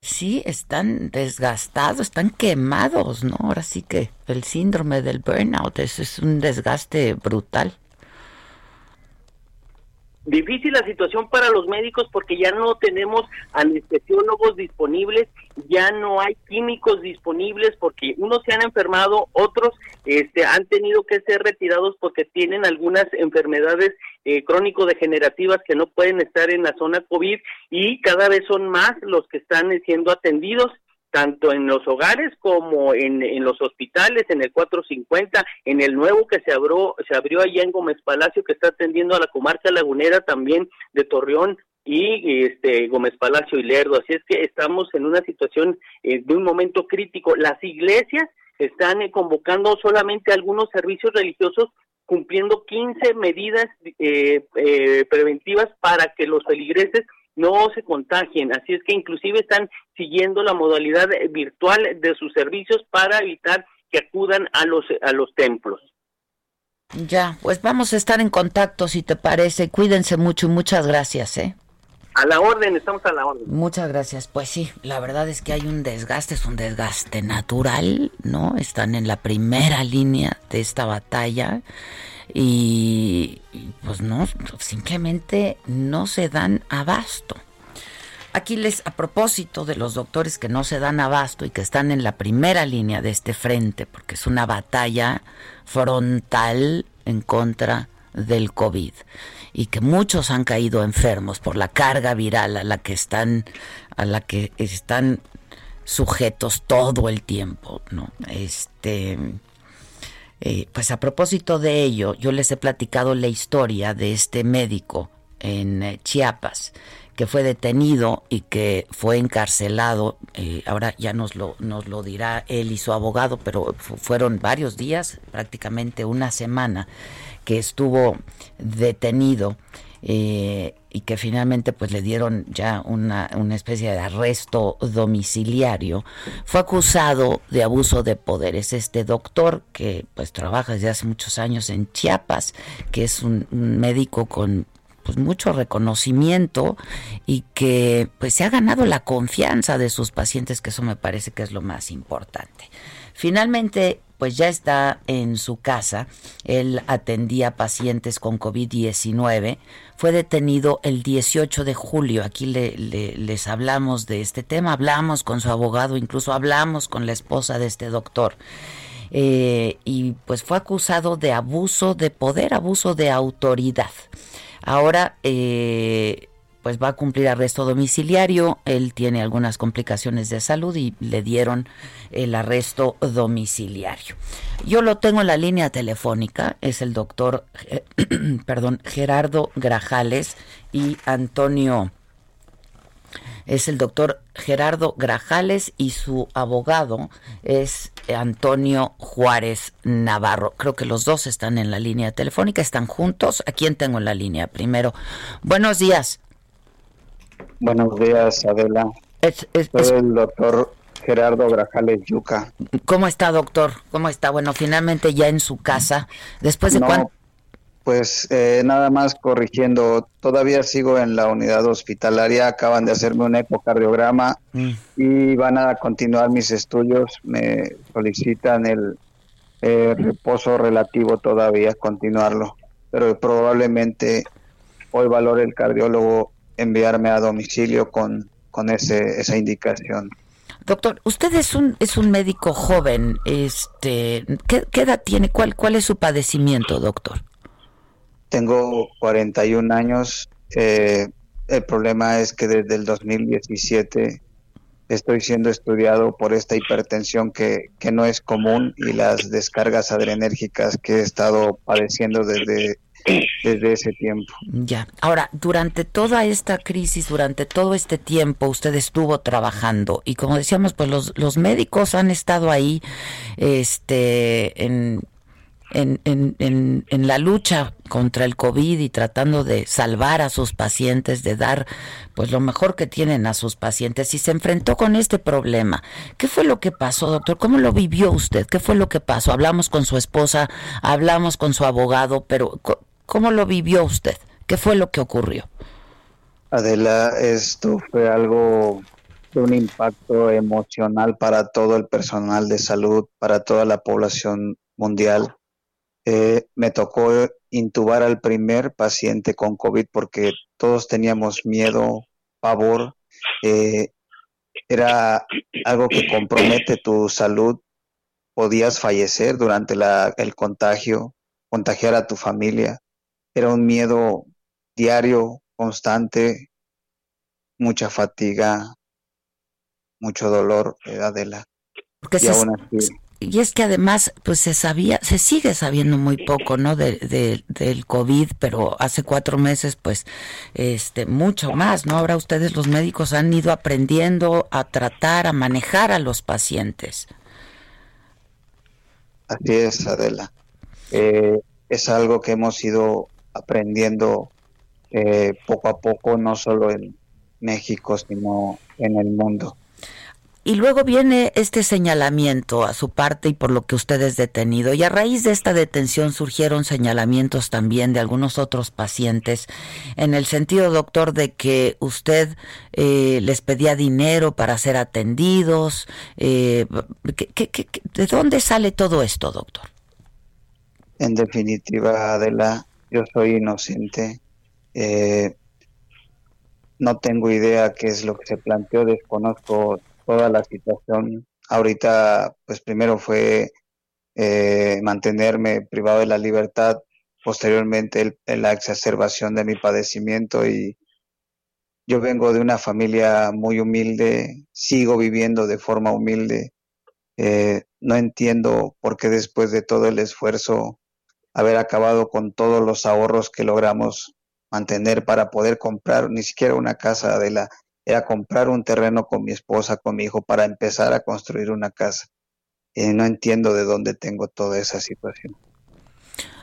Sí, están desgastados, están quemados, ¿no? Ahora sí que el síndrome del burnout es un desgaste brutal. Difícil la situación para los médicos porque ya no tenemos anestesiólogos disponibles, ya no hay químicos disponibles porque unos se han enfermado, otros este, han tenido que ser retirados porque tienen algunas enfermedades eh, crónico-degenerativas que no pueden estar en la zona COVID y cada vez son más los que están siendo atendidos tanto en los hogares como en, en, los hospitales, en el 450, en el nuevo que se abrió, se abrió allá en Gómez Palacio, que está atendiendo a la comarca lagunera también de Torreón y este Gómez Palacio y Lerdo. Así es que estamos en una situación eh, de un momento crítico. Las iglesias están eh, convocando solamente algunos servicios religiosos cumpliendo 15 medidas eh, preventivas para que los feligreses no se contagien. Así es que inclusive están siguiendo la modalidad virtual de sus servicios para evitar que acudan a los, a los templos. Ya, pues vamos a estar en contacto si te parece. Cuídense mucho y muchas gracias, ¿eh? A la orden, estamos a la orden. Muchas gracias. Pues sí, la verdad es que hay un desgaste, es un desgaste natural, ¿no? Están en la primera línea de esta batalla y, pues no, simplemente no se dan abasto. Aquí les, a propósito de los doctores que no se dan abasto y que están en la primera línea de este frente, porque es una batalla frontal en contra del COVID y que muchos han caído enfermos por la carga viral a la que están a la que están sujetos todo el tiempo, ¿no? Este eh, pues a propósito de ello, yo les he platicado la historia de este médico en eh, Chiapas que fue detenido y que fue encarcelado. Eh, ahora ya nos lo, nos lo dirá él y su abogado, pero fueron varios días, prácticamente una semana, que estuvo detenido y que finalmente pues le dieron ya una, una especie de arresto domiciliario, fue acusado de abuso de poder. Es este doctor que pues trabaja desde hace muchos años en Chiapas, que es un, médico con pues mucho reconocimiento y que pues se ha ganado la confianza de sus pacientes, que eso me parece que es lo más importante. Finalmente pues ya está en su casa. Él atendía pacientes con COVID-19. Fue detenido el 18 de julio. Aquí le, les hablamos de este tema, hablamos con su abogado, incluso hablamos con la esposa de este doctor. Eh, y pues fue acusado de abuso de poder, abuso de autoridad. Ahora eh, pues va a cumplir arresto domiciliario. Él tiene algunas complicaciones de salud y le dieron el arresto domiciliario. Yo lo tengo en la línea telefónica, es el doctor, eh, perdón, Gerardo Grajales y Antonio es el doctor Gerardo Grajales y su abogado es Antonio Juárez Navarro. Creo que los dos están en la línea telefónica, están juntos. ¿A quién tengo en la línea primero? Buenos días. Buenos días, Adela. Soy el doctor Gerardo Grajales Yuca. ¿Cómo está, doctor? ¿Cómo está? Bueno, finalmente ya en su casa. ¿Después de cuánto? Pues eh, nada más corrigiendo, todavía sigo en la unidad hospitalaria, acaban de hacerme un ecocardiograma mm. y van a continuar mis estudios, me solicitan el eh, reposo relativo todavía, continuarlo, pero probablemente hoy valore el cardiólogo enviarme a domicilio con, con ese, esa indicación. Doctor, usted es un es un médico joven, este, ¿qué, edad tiene? ¿Cuál cuál es su padecimiento, doctor? Tengo 41 años. Eh, el problema es que desde el 2017 estoy siendo estudiado por esta hipertensión que, que no es común y las descargas adrenérgicas que he estado padeciendo desde, desde ese tiempo. Ya. Ahora, durante toda esta crisis, durante todo este tiempo, usted estuvo trabajando y como decíamos, pues los, los médicos han estado ahí, este, en en, en, en, la lucha contra el COVID y tratando de salvar a sus pacientes, de dar pues lo mejor que tienen a sus pacientes y se enfrentó con este problema. ¿Qué fue lo que pasó, doctor? ¿Cómo lo vivió usted? ¿Qué fue lo que pasó? Hablamos con su esposa, hablamos con su abogado, pero ¿cómo lo vivió usted? ¿Qué fue lo que ocurrió? Adela, esto fue algo de un impacto emocional para todo el personal de salud, para toda la población mundial eh, me tocó intubar al primer paciente con COVID porque todos teníamos miedo, pavor. Eh, era algo que compromete tu salud. Podías fallecer durante el contagio, contagiar a tu familia. Era un miedo diario, constante, mucha fatiga, mucho dolor, eh, Adela. Porque y aún así, y es que además, pues se sabía, se sigue sabiendo muy poco, ¿no? De, del COVID, pero hace cuatro meses, pues, este, mucho más, ¿no? Ahora ustedes, los médicos, han ido aprendiendo a tratar, a manejar a los pacientes. Así es, Adela. Eh, es algo que hemos ido aprendiendo eh, poco a poco, no solo en México, sino en el mundo. Y luego viene este señalamiento a su parte y por lo que usted es detenido. Y a raíz de esta detención surgieron señalamientos también de algunos otros pacientes, en el sentido, doctor, de que usted eh, les pedía dinero para ser atendidos. Eh, de dónde sale todo esto, doctor? En definitiva, Adela, yo soy inocente. Eh, no tengo idea qué es lo que se planteó, desconozco toda la situación. Ahorita, pues primero fue eh, mantenerme privado de la libertad, posteriormente la exacerbación de mi padecimiento y yo vengo de una familia muy humilde, sigo viviendo de forma humilde. Eh, no entiendo por qué después de todo el esfuerzo, haber acabado con todos los ahorros que logramos mantener para poder comprar ni siquiera una casa de la era comprar un terreno con mi esposa, con mi hijo, para empezar a construir una casa. Y no entiendo de dónde tengo toda esa situación.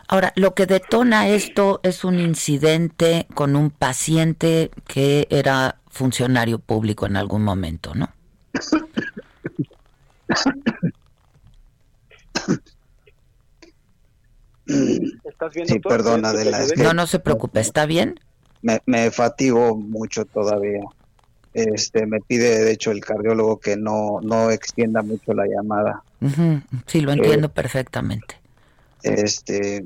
Ahora, lo que detona esto es un incidente con un paciente que era funcionario público en algún momento, ¿no? ¿Estás bien, sí, perdona, de la... No, no se preocupe, ¿está bien? Me, me fatigo mucho todavía. Este, me pide, de hecho, el cardiólogo que no, no extienda mucho la llamada. Sí, lo entiendo eh, perfectamente. Este.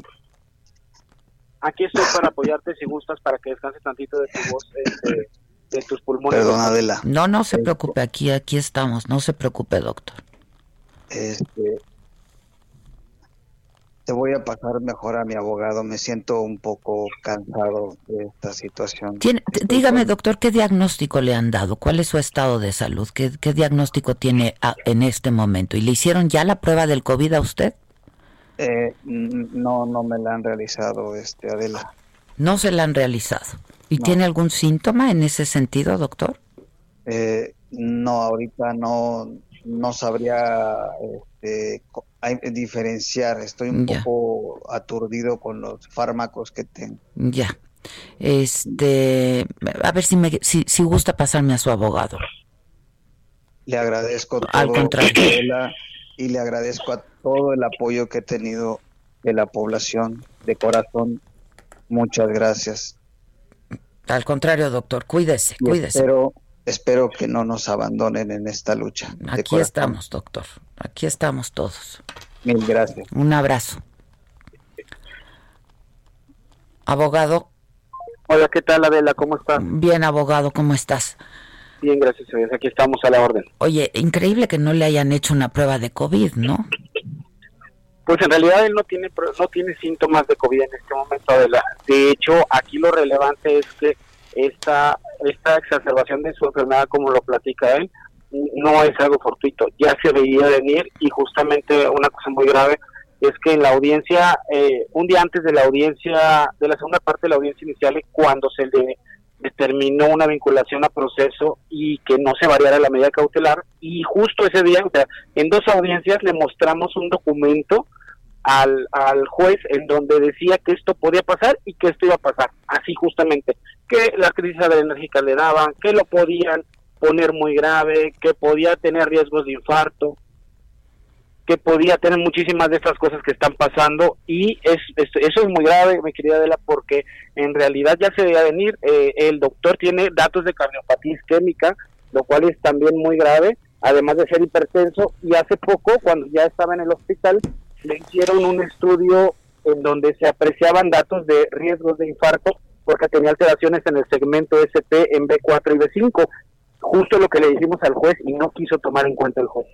Aquí estoy para apoyarte si gustas, para que descanse tantito de tu voz, este, de tus pulmones. Perdón, Adela. No, no se preocupe, aquí, aquí estamos, no se preocupe, doctor. Este, te voy a pasar mejor a mi abogado. Me siento un poco cansado de esta situación. dígame, doctor, ¿qué diagnóstico le han dado? ¿Cuál es su estado de salud? ¿Qué, diagnóstico tiene en este momento? ¿Y le hicieron ya la prueba del COVID a usted? Eh, no, no me la han realizado, este, Adela. No se la han realizado. ¿Y tiene algún síntoma en ese sentido, doctor? Eh, no, ahorita no, no sabría este, diferenciar. Estoy un poco aturdido con los fármacos que tengo. Ya. Este, a ver si me si, si gusta pasarme a su abogado. Le agradezco todo Al contrario. y le agradezco a todo el apoyo que he tenido de la población de corazón. Muchas gracias. Al contrario, doctor, cuídese, cuídese. Espero, espero que no nos abandonen en esta lucha. Aquí estamos, doctor. Aquí estamos todos. Mil gracias. Un abrazo. Abogado. Hola, ¿qué tal, Adela? ¿Cómo estás? Bien, abogado, ¿cómo estás? Bien, gracias a Aquí estamos a la orden. Oye, increíble que no le hayan hecho una prueba de COVID, ¿no? Pues en realidad él no tiene no tiene síntomas de COVID en este momento, Adela. De hecho, aquí lo relevante es que esta esta exacerbación de su enfermedad, como lo platica él, no es algo fortuito, ya se veía venir y justamente una cosa muy grave es que en la audiencia, eh, un día antes de la audiencia, de la segunda parte de la audiencia inicial, cuando se le determinó una vinculación a proceso y que no se variara la medida cautelar, y justo ese día, o sea, en dos audiencias le mostramos un documento al, al juez en donde decía que esto podía pasar y que esto iba a pasar, así justamente, que la crisis enérgica le daban, que lo podían poner muy grave, que podía tener riesgos de infarto, que podía tener muchísimas de estas cosas que están pasando. Y es, eso es muy grave, mi querida Adela, porque en realidad ya se debía venir, eh, el doctor tiene datos de cardiopatía isquémica, lo cual es también muy grave, además de ser hipertenso, y hace poco, cuando ya estaba en el hospital, le hicieron un estudio en donde se apreciaban datos de riesgos de infarto porque tenía alteraciones en el segmento ST en B4 y B5, justo lo que le dijimos al juez y no quiso tomar en cuenta el juez.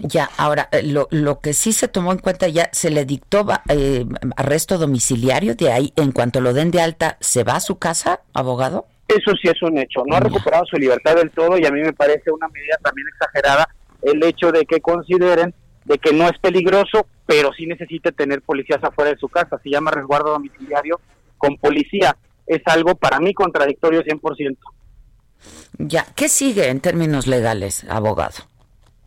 Ya, ahora, eh, lo, lo que sí se tomó en cuenta ya, se le dictó eh, arresto domiciliario, de ahí, en cuanto lo den de alta, ¿se va a su casa, abogado? Eso sí es un hecho, no ha recuperado su libertad del todo y a mí me parece una medida también exagerada el hecho de que consideren de que no es peligroso, pero sí necesite tener policías afuera de su casa, se llama resguardo domiciliario con policía, es algo para mí contradictorio 100%. Ya, ¿qué sigue en términos legales, abogado?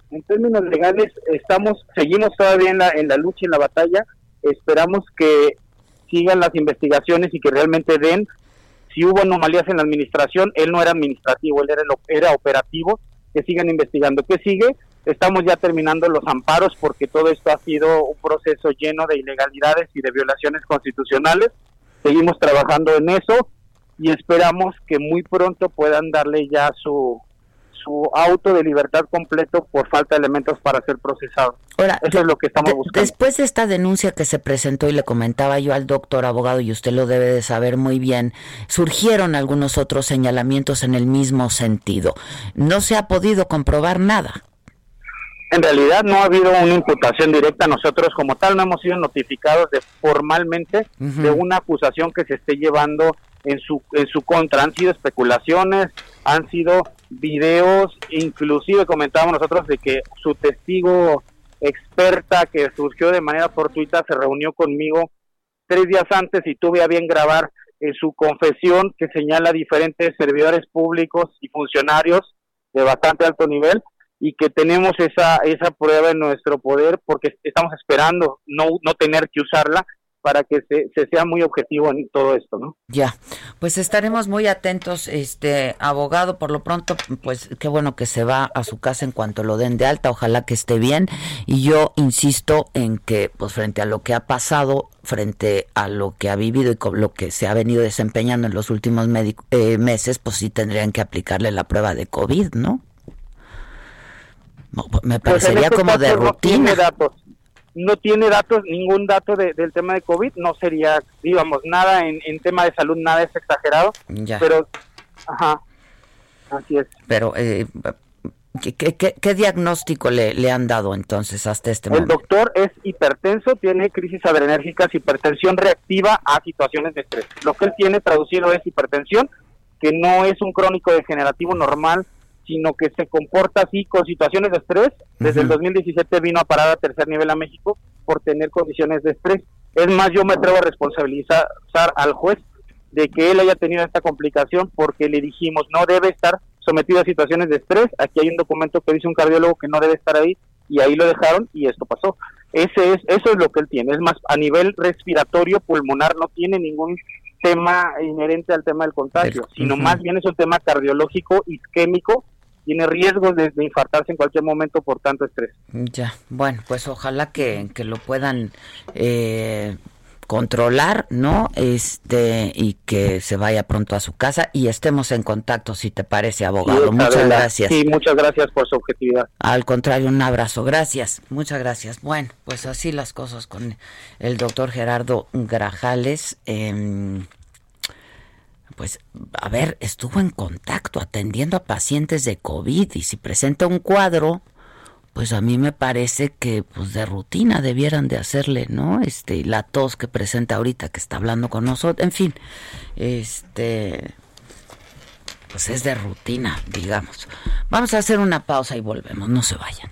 En términos legales, estamos, seguimos todavía en la, en la lucha, en la batalla. Esperamos que sigan las investigaciones y que realmente den si hubo anomalías en la administración. Él no era administrativo, él era, era operativo. Que sigan investigando. ¿Qué sigue? Estamos ya terminando los amparos porque todo esto ha sido un proceso lleno de ilegalidades y de violaciones constitucionales. Seguimos trabajando en eso y esperamos que muy pronto puedan darle ya su su auto de libertad completo por falta de elementos para ser procesado. Ahora, Eso es lo que estamos buscando. Después de esta denuncia que se presentó y le comentaba yo al doctor abogado, y usted lo debe de saber muy bien, surgieron algunos otros señalamientos en el mismo sentido. No se ha podido comprobar nada. En realidad no ha habido una imputación directa. Nosotros como tal no hemos sido notificados de formalmente de una acusación que se esté llevando en su en su contra. Han sido especulaciones, han sido videos, inclusive comentábamos nosotros de que su testigo experta que surgió de manera fortuita se reunió conmigo tres días antes y tuve a bien grabar en su confesión que señala diferentes servidores públicos y funcionarios de bastante alto nivel y que tenemos esa esa prueba en nuestro poder porque estamos esperando no no tener que usarla para que se, sea muy objetivo en todo esto, ¿no? Ya, pues estaremos muy atentos, este abogado, por lo pronto, pues qué bueno que se va a su casa en cuanto lo den de alta, ojalá que esté bien, y yo insisto en que, pues frente a lo que ha pasado, frente a lo que ha vivido y con lo que se ha venido desempeñando en los últimos eh, meses, pues sí tendrían que aplicarle la prueba de COVID, ¿no? Me pues parecería como de rutina no tiene datos, ningún dato del tema de COVID, no sería, digamos, nada en, en tema de salud, nada es exagerado, pero, ajá, así es. Pero, eh, ¿qué, qué, diagnóstico le, le, han dado entonces hasta este momento? El doctor es hipertenso, tiene crisis adrenérgicas, hipertensión reactiva a situaciones de estrés. Lo que él tiene traducido es hipertensión, que no es un crónico degenerativo normal, sino que se comporta así con situaciones de estrés. Desde el 2017 vino a parar a tercer nivel a México por tener condiciones de estrés. Es más, yo me atrevo a responsabilizar al juez de que él haya tenido esta complicación porque le dijimos no debe estar sometido a situaciones de estrés. Aquí hay un documento que dice un cardiólogo que no debe estar ahí y ahí lo dejaron y esto pasó. Ese es eso es lo que él tiene. Es más a nivel respiratorio pulmonar no tiene ningún tema inherente al tema del contagio, sino más bien es un tema cardiológico, isquémico, tiene riesgos de, infartarse en cualquier momento por tanto estrés. Ya, bueno, pues ojalá que, que lo puedan eh, controlar, ¿no? Este, y que se vaya pronto a su casa y estemos en contacto, si te parece, abogado. muchas gracias. Sí, muchas gracias por su objetividad. Al contrario, un abrazo. Gracias, muchas gracias. Bueno, pues así las cosas con el doctor Gerardo Grajales. Eh, pues, a ver, estuvo en contacto atendiendo a pacientes de COVID y si presenta un cuadro, pues a mí me parece que pues de rutina debieran de hacerle, ¿no? Este, la tos que presenta ahorita que está hablando con nosotros, en fin, este pues es de rutina, digamos. Vamos a hacer una pausa y volvemos, no se vayan.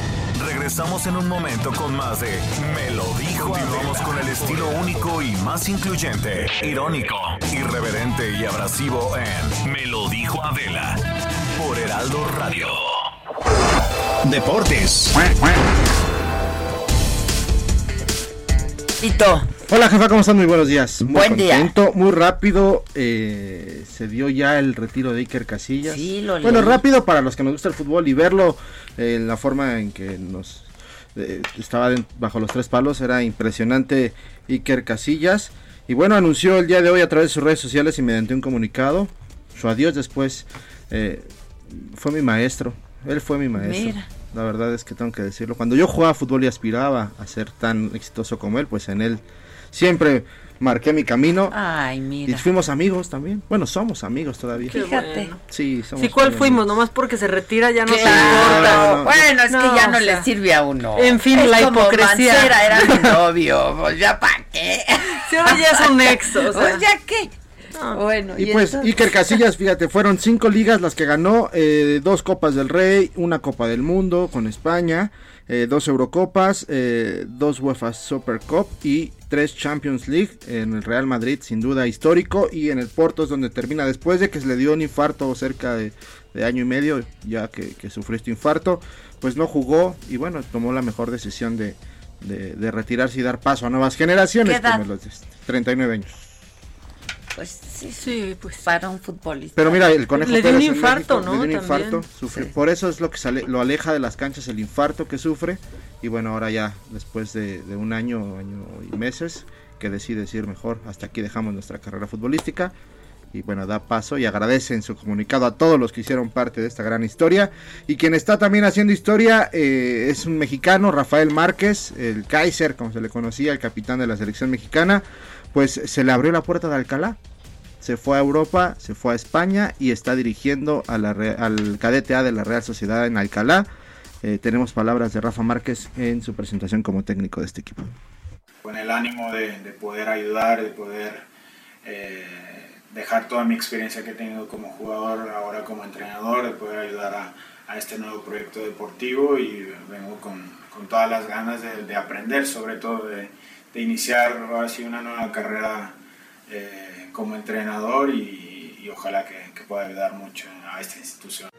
Regresamos en un momento con más de Me lo dijo Continuamos con el estilo único y más incluyente, irónico, irreverente y abrasivo en Me lo dijo Adela por Heraldo Radio. Deportes. Tito. Hola jefa, ¿cómo están? Muy buenos días. Muy Buen día. contento, Muy rápido eh, se dio ya el retiro de Iker Casillas. Sí, lo Bueno, leí. rápido para los que nos gusta el fútbol y verlo eh, en la forma en que nos eh, estaba bajo los tres palos era impresionante Iker Casillas. Y bueno, anunció el día de hoy a través de sus redes sociales y mediante un comunicado su adiós después. eh, fue mi maestro, él fue mi maestro. Mira. La verdad es que tengo que decirlo. Cuando yo jugaba fútbol y aspiraba a ser tan exitoso como él, pues en él siempre marqué mi camino. Ay, Y mira. fuimos amigos también. Bueno, somos amigos todavía. Fíjate. bueno. Sí, somos Sí, ¿cuál fuimos? Nomás porque se retira ya no se importa. Bueno, es que ya no le sea, sirve a uno. En fin, Es la como hipocresía. Mancera era mi novio, pues ya para qué. Sí, ahora ya es un exo, o sea. Pues ya qué. Bueno, Y pues entonces- Iker Casillas, fíjate, fueron cinco ligas las que ganó, eh, dos Copas del Rey, una Copa del Mundo con España, eh, dos Eurocopas, eh, dos UEFA Super Cup y tres Champions League en el Real Madrid, sin duda histórico, y en el Porto es donde termina después de que se le dio un infarto cerca de, de año y medio, ya que, que sufrió este infarto, pues no jugó y bueno, tomó la mejor decisión de, de- de retirarse y dar paso a nuevas generaciones, como los de 39 años. Pues sí, sí, pues. Para un futbolista. Pero mira, el conejo Le dio un infarto, México ¿no? Le dio un También. infarto, sufre- por eso es lo que sale, lo aleja de las canchas el infarto que sufre y bueno, ahora ya después de, de un año, año y meses que decide decir mejor, hasta aquí dejamos nuestra carrera futbolística y bueno, da paso y agradece en su comunicado a todos los que hicieron parte de esta gran historia y quien está también haciendo historia eh, es un mexicano, Rafael Márquez, el Kaiser, como se le conocía, el capitán de la selección mexicana, pues se le abrió la puerta de Alcalá se fue a Europa, se fue a España y está dirigiendo al cadete A de la Real Sociedad en Alcalá. Eh, tenemos palabras de Rafa Márquez en su presentación como técnico de este equipo. con el ánimo de, de poder ayudar, de poder eh, dejar toda mi experiencia que he tenido como jugador, ahora como entrenador, de poder ayudar a, este nuevo proyecto deportivo y vengo con, con todas las ganas de, de aprender, sobre todo de, de iniciar ahora sí una nueva carrera eh, como entrenador y, ojalá que, que pueda ayudar mucho a esta institución.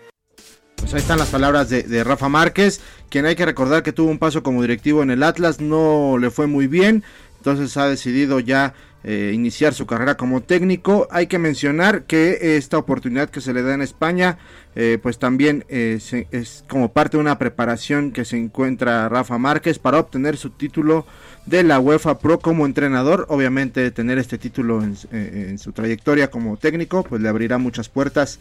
Pues ahí están las palabras de, Rafa Márquez, quien hay que recordar que tuvo un paso como directivo en el Atlas, no le fue muy bien, entonces ha decidido ya eh, iniciar su carrera como técnico. Hay que mencionar que esta oportunidad que se le da en España, eh, pues también se- es como parte de una preparación que se encuentra Rafa Márquez para obtener su título de la UEFA Pro como entrenador. Obviamente tener este título en, eh, en su trayectoria como técnico, pues le abrirá muchas puertas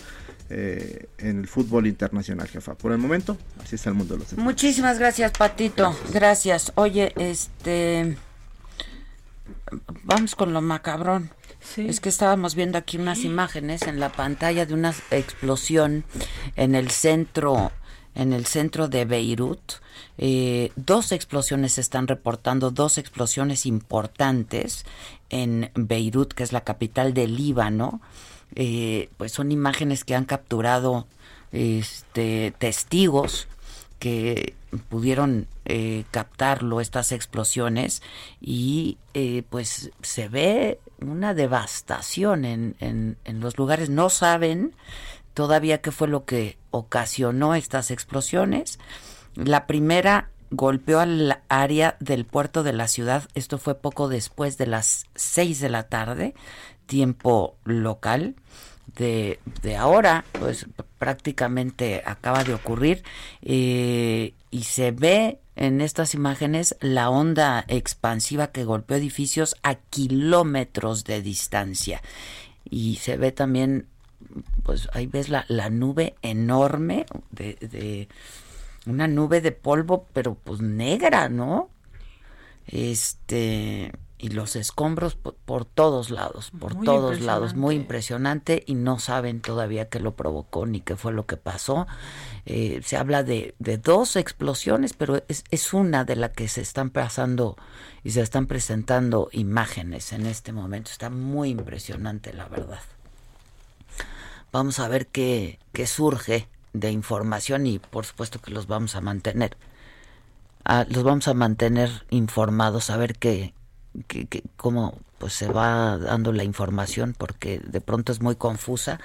eh, en el fútbol internacional, jefa. Por el momento, así está el mundo de los deportes. Muchísimas gracias, Patito. Gracias. Oye, este. Vamos con lo macabrón. Es que estábamos viendo aquí unas imágenes en la pantalla de una explosión en el centro, en el centro de Beirut. Eh, dos explosiones se están reportando, dos explosiones importantes en Beirut, que es la capital del Líbano. Eh, pues son imágenes que han capturado este, testigos que pudieron eh, captarlo estas explosiones y eh, pues se ve una devastación en, en, en los lugares no saben todavía qué fue lo que ocasionó estas explosiones la primera golpeó al área del puerto de la ciudad. Esto fue poco después de las seis de la tarde tiempo local. De, de ahora, pues prácticamente acaba de ocurrir eh, y se ve en estas imágenes la onda expansiva que golpeó edificios a kilómetros de distancia. Y se ve también, pues ahí ves la, la nube enorme de, de una nube de polvo, pero pues negra, ¿no? Este, y los escombros por, por todos lados, por Muy todos lados, muy impresionante. impresionante y no saben todavía qué lo provocó ni qué fue lo que pasó. Eh, se habla de, de dos explosiones, pero es, es una de la que se están pasando y se están presentando imágenes en este momento. Está muy impresionante, la verdad. Vamos a ver qué, surge de información y por supuesto que los vamos a mantener. Ah, los vamos a mantener informados a ver qué, qué- qué- cómo pues se va dando la información porque de pronto es muy confusa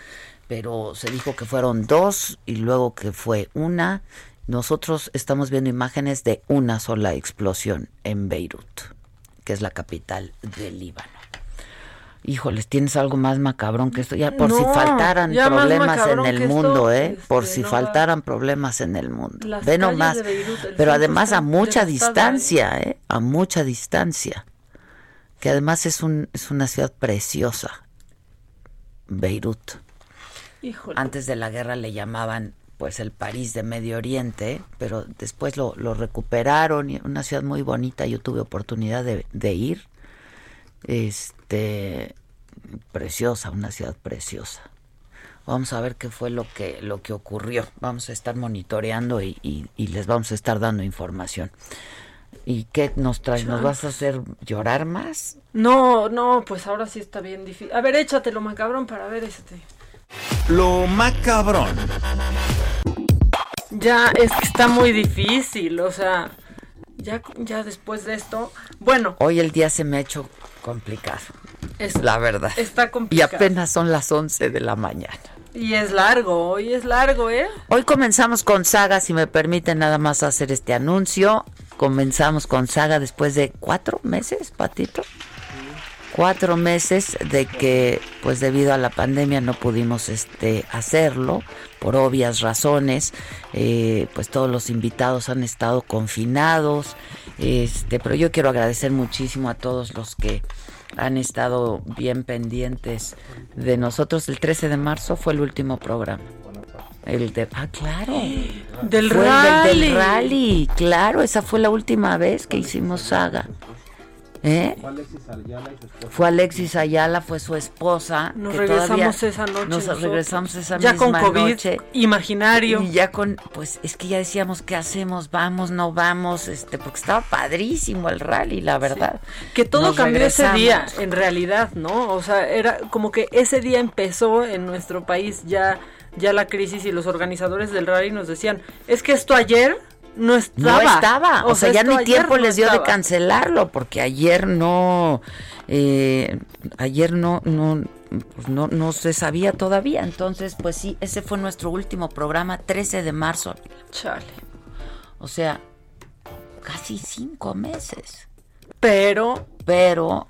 pero se dijo que fueron dos y luego que fue una nosotros estamos viendo imágenes de una sola explosión en Beirut que es la capital del Líbano Híjoles, tienes algo más macabrón que esto. Ya por si faltaran problemas en el esto, mundo, ¿eh? por este, si no faltaran problemas en el mundo. Ve nomás. Beirut, Pero además a mucha distancia, ¿eh? A mucha distancia. Que además es, un, es una ciudad preciosa. Beirut. Híjole. Antes de la guerra le llamaban pues el París de Medio Oriente, pero después lo, lo recuperaron una ciudad muy bonita. Yo tuve oportunidad de, de ir. Este preciosa, una ciudad preciosa. Vamos a ver qué fue lo que lo que ocurrió. Vamos a estar monitoreando y, y- y les vamos a estar dando información. ¿Y qué nos traes? ¿Nos vas a hacer llorar más? No, no, pues ahora sí está bien difícil. A ver, échatelo, macabrón, para ver este. Lo macabrón. Ya, es que está muy difícil, o sea, ya, ya después de esto, bueno, Hoy el día se me ha hecho complicado. Es- la verdad. está Y complicado. apenas son las 11 de la mañana. y es largo, hoy es largo, ¿eh? Hoy comenzamos con Saga, si me permiten nada más hacer este anuncio. Comenzamos con Saga después de cuatro meses, Patito. Cuatro meses de que, pues debido a la pandemia no pudimos este hacerlo por obvias razones. Eh, pues todos los invitados han estado confinados. Este, pero yo quiero agradecer muchísimo a todos los que han estado bien pendientes de nosotros. El 13 de marzo fue el último programa. El de, ah, claro. Del Fue el rally. del rally, claro, esa fue la última vez que hicimos saga. ¿Eh? Fue Alexis Ayala, fue su esposa. Nos que regresamos esa noche Nos nosotros. regresamos esa Ya con COVID noche. imaginario. Y ya con, pues es que ya decíamos, ¿qué hacemos? ¿Vamos? ¿No vamos? este Porque estaba padrísimo el rally, la verdad. Que todo Nos cambió ese día, en realidad, ¿no? O sea, era como que ese día empezó en nuestro país ya, ya la crisis y los organizadores del rally nos decían, es que esto ayer no estaba. No estaba, o, sea, ya ni tiempo no les dio de cancelarlo, porque ayer no, eh, ayer no, no, pues no, no se sabía todavía. Entonces, pues sí, ese fue nuestro último programa, 13 de marzo. Chale. O sea, casi cinco meses. Pero, pero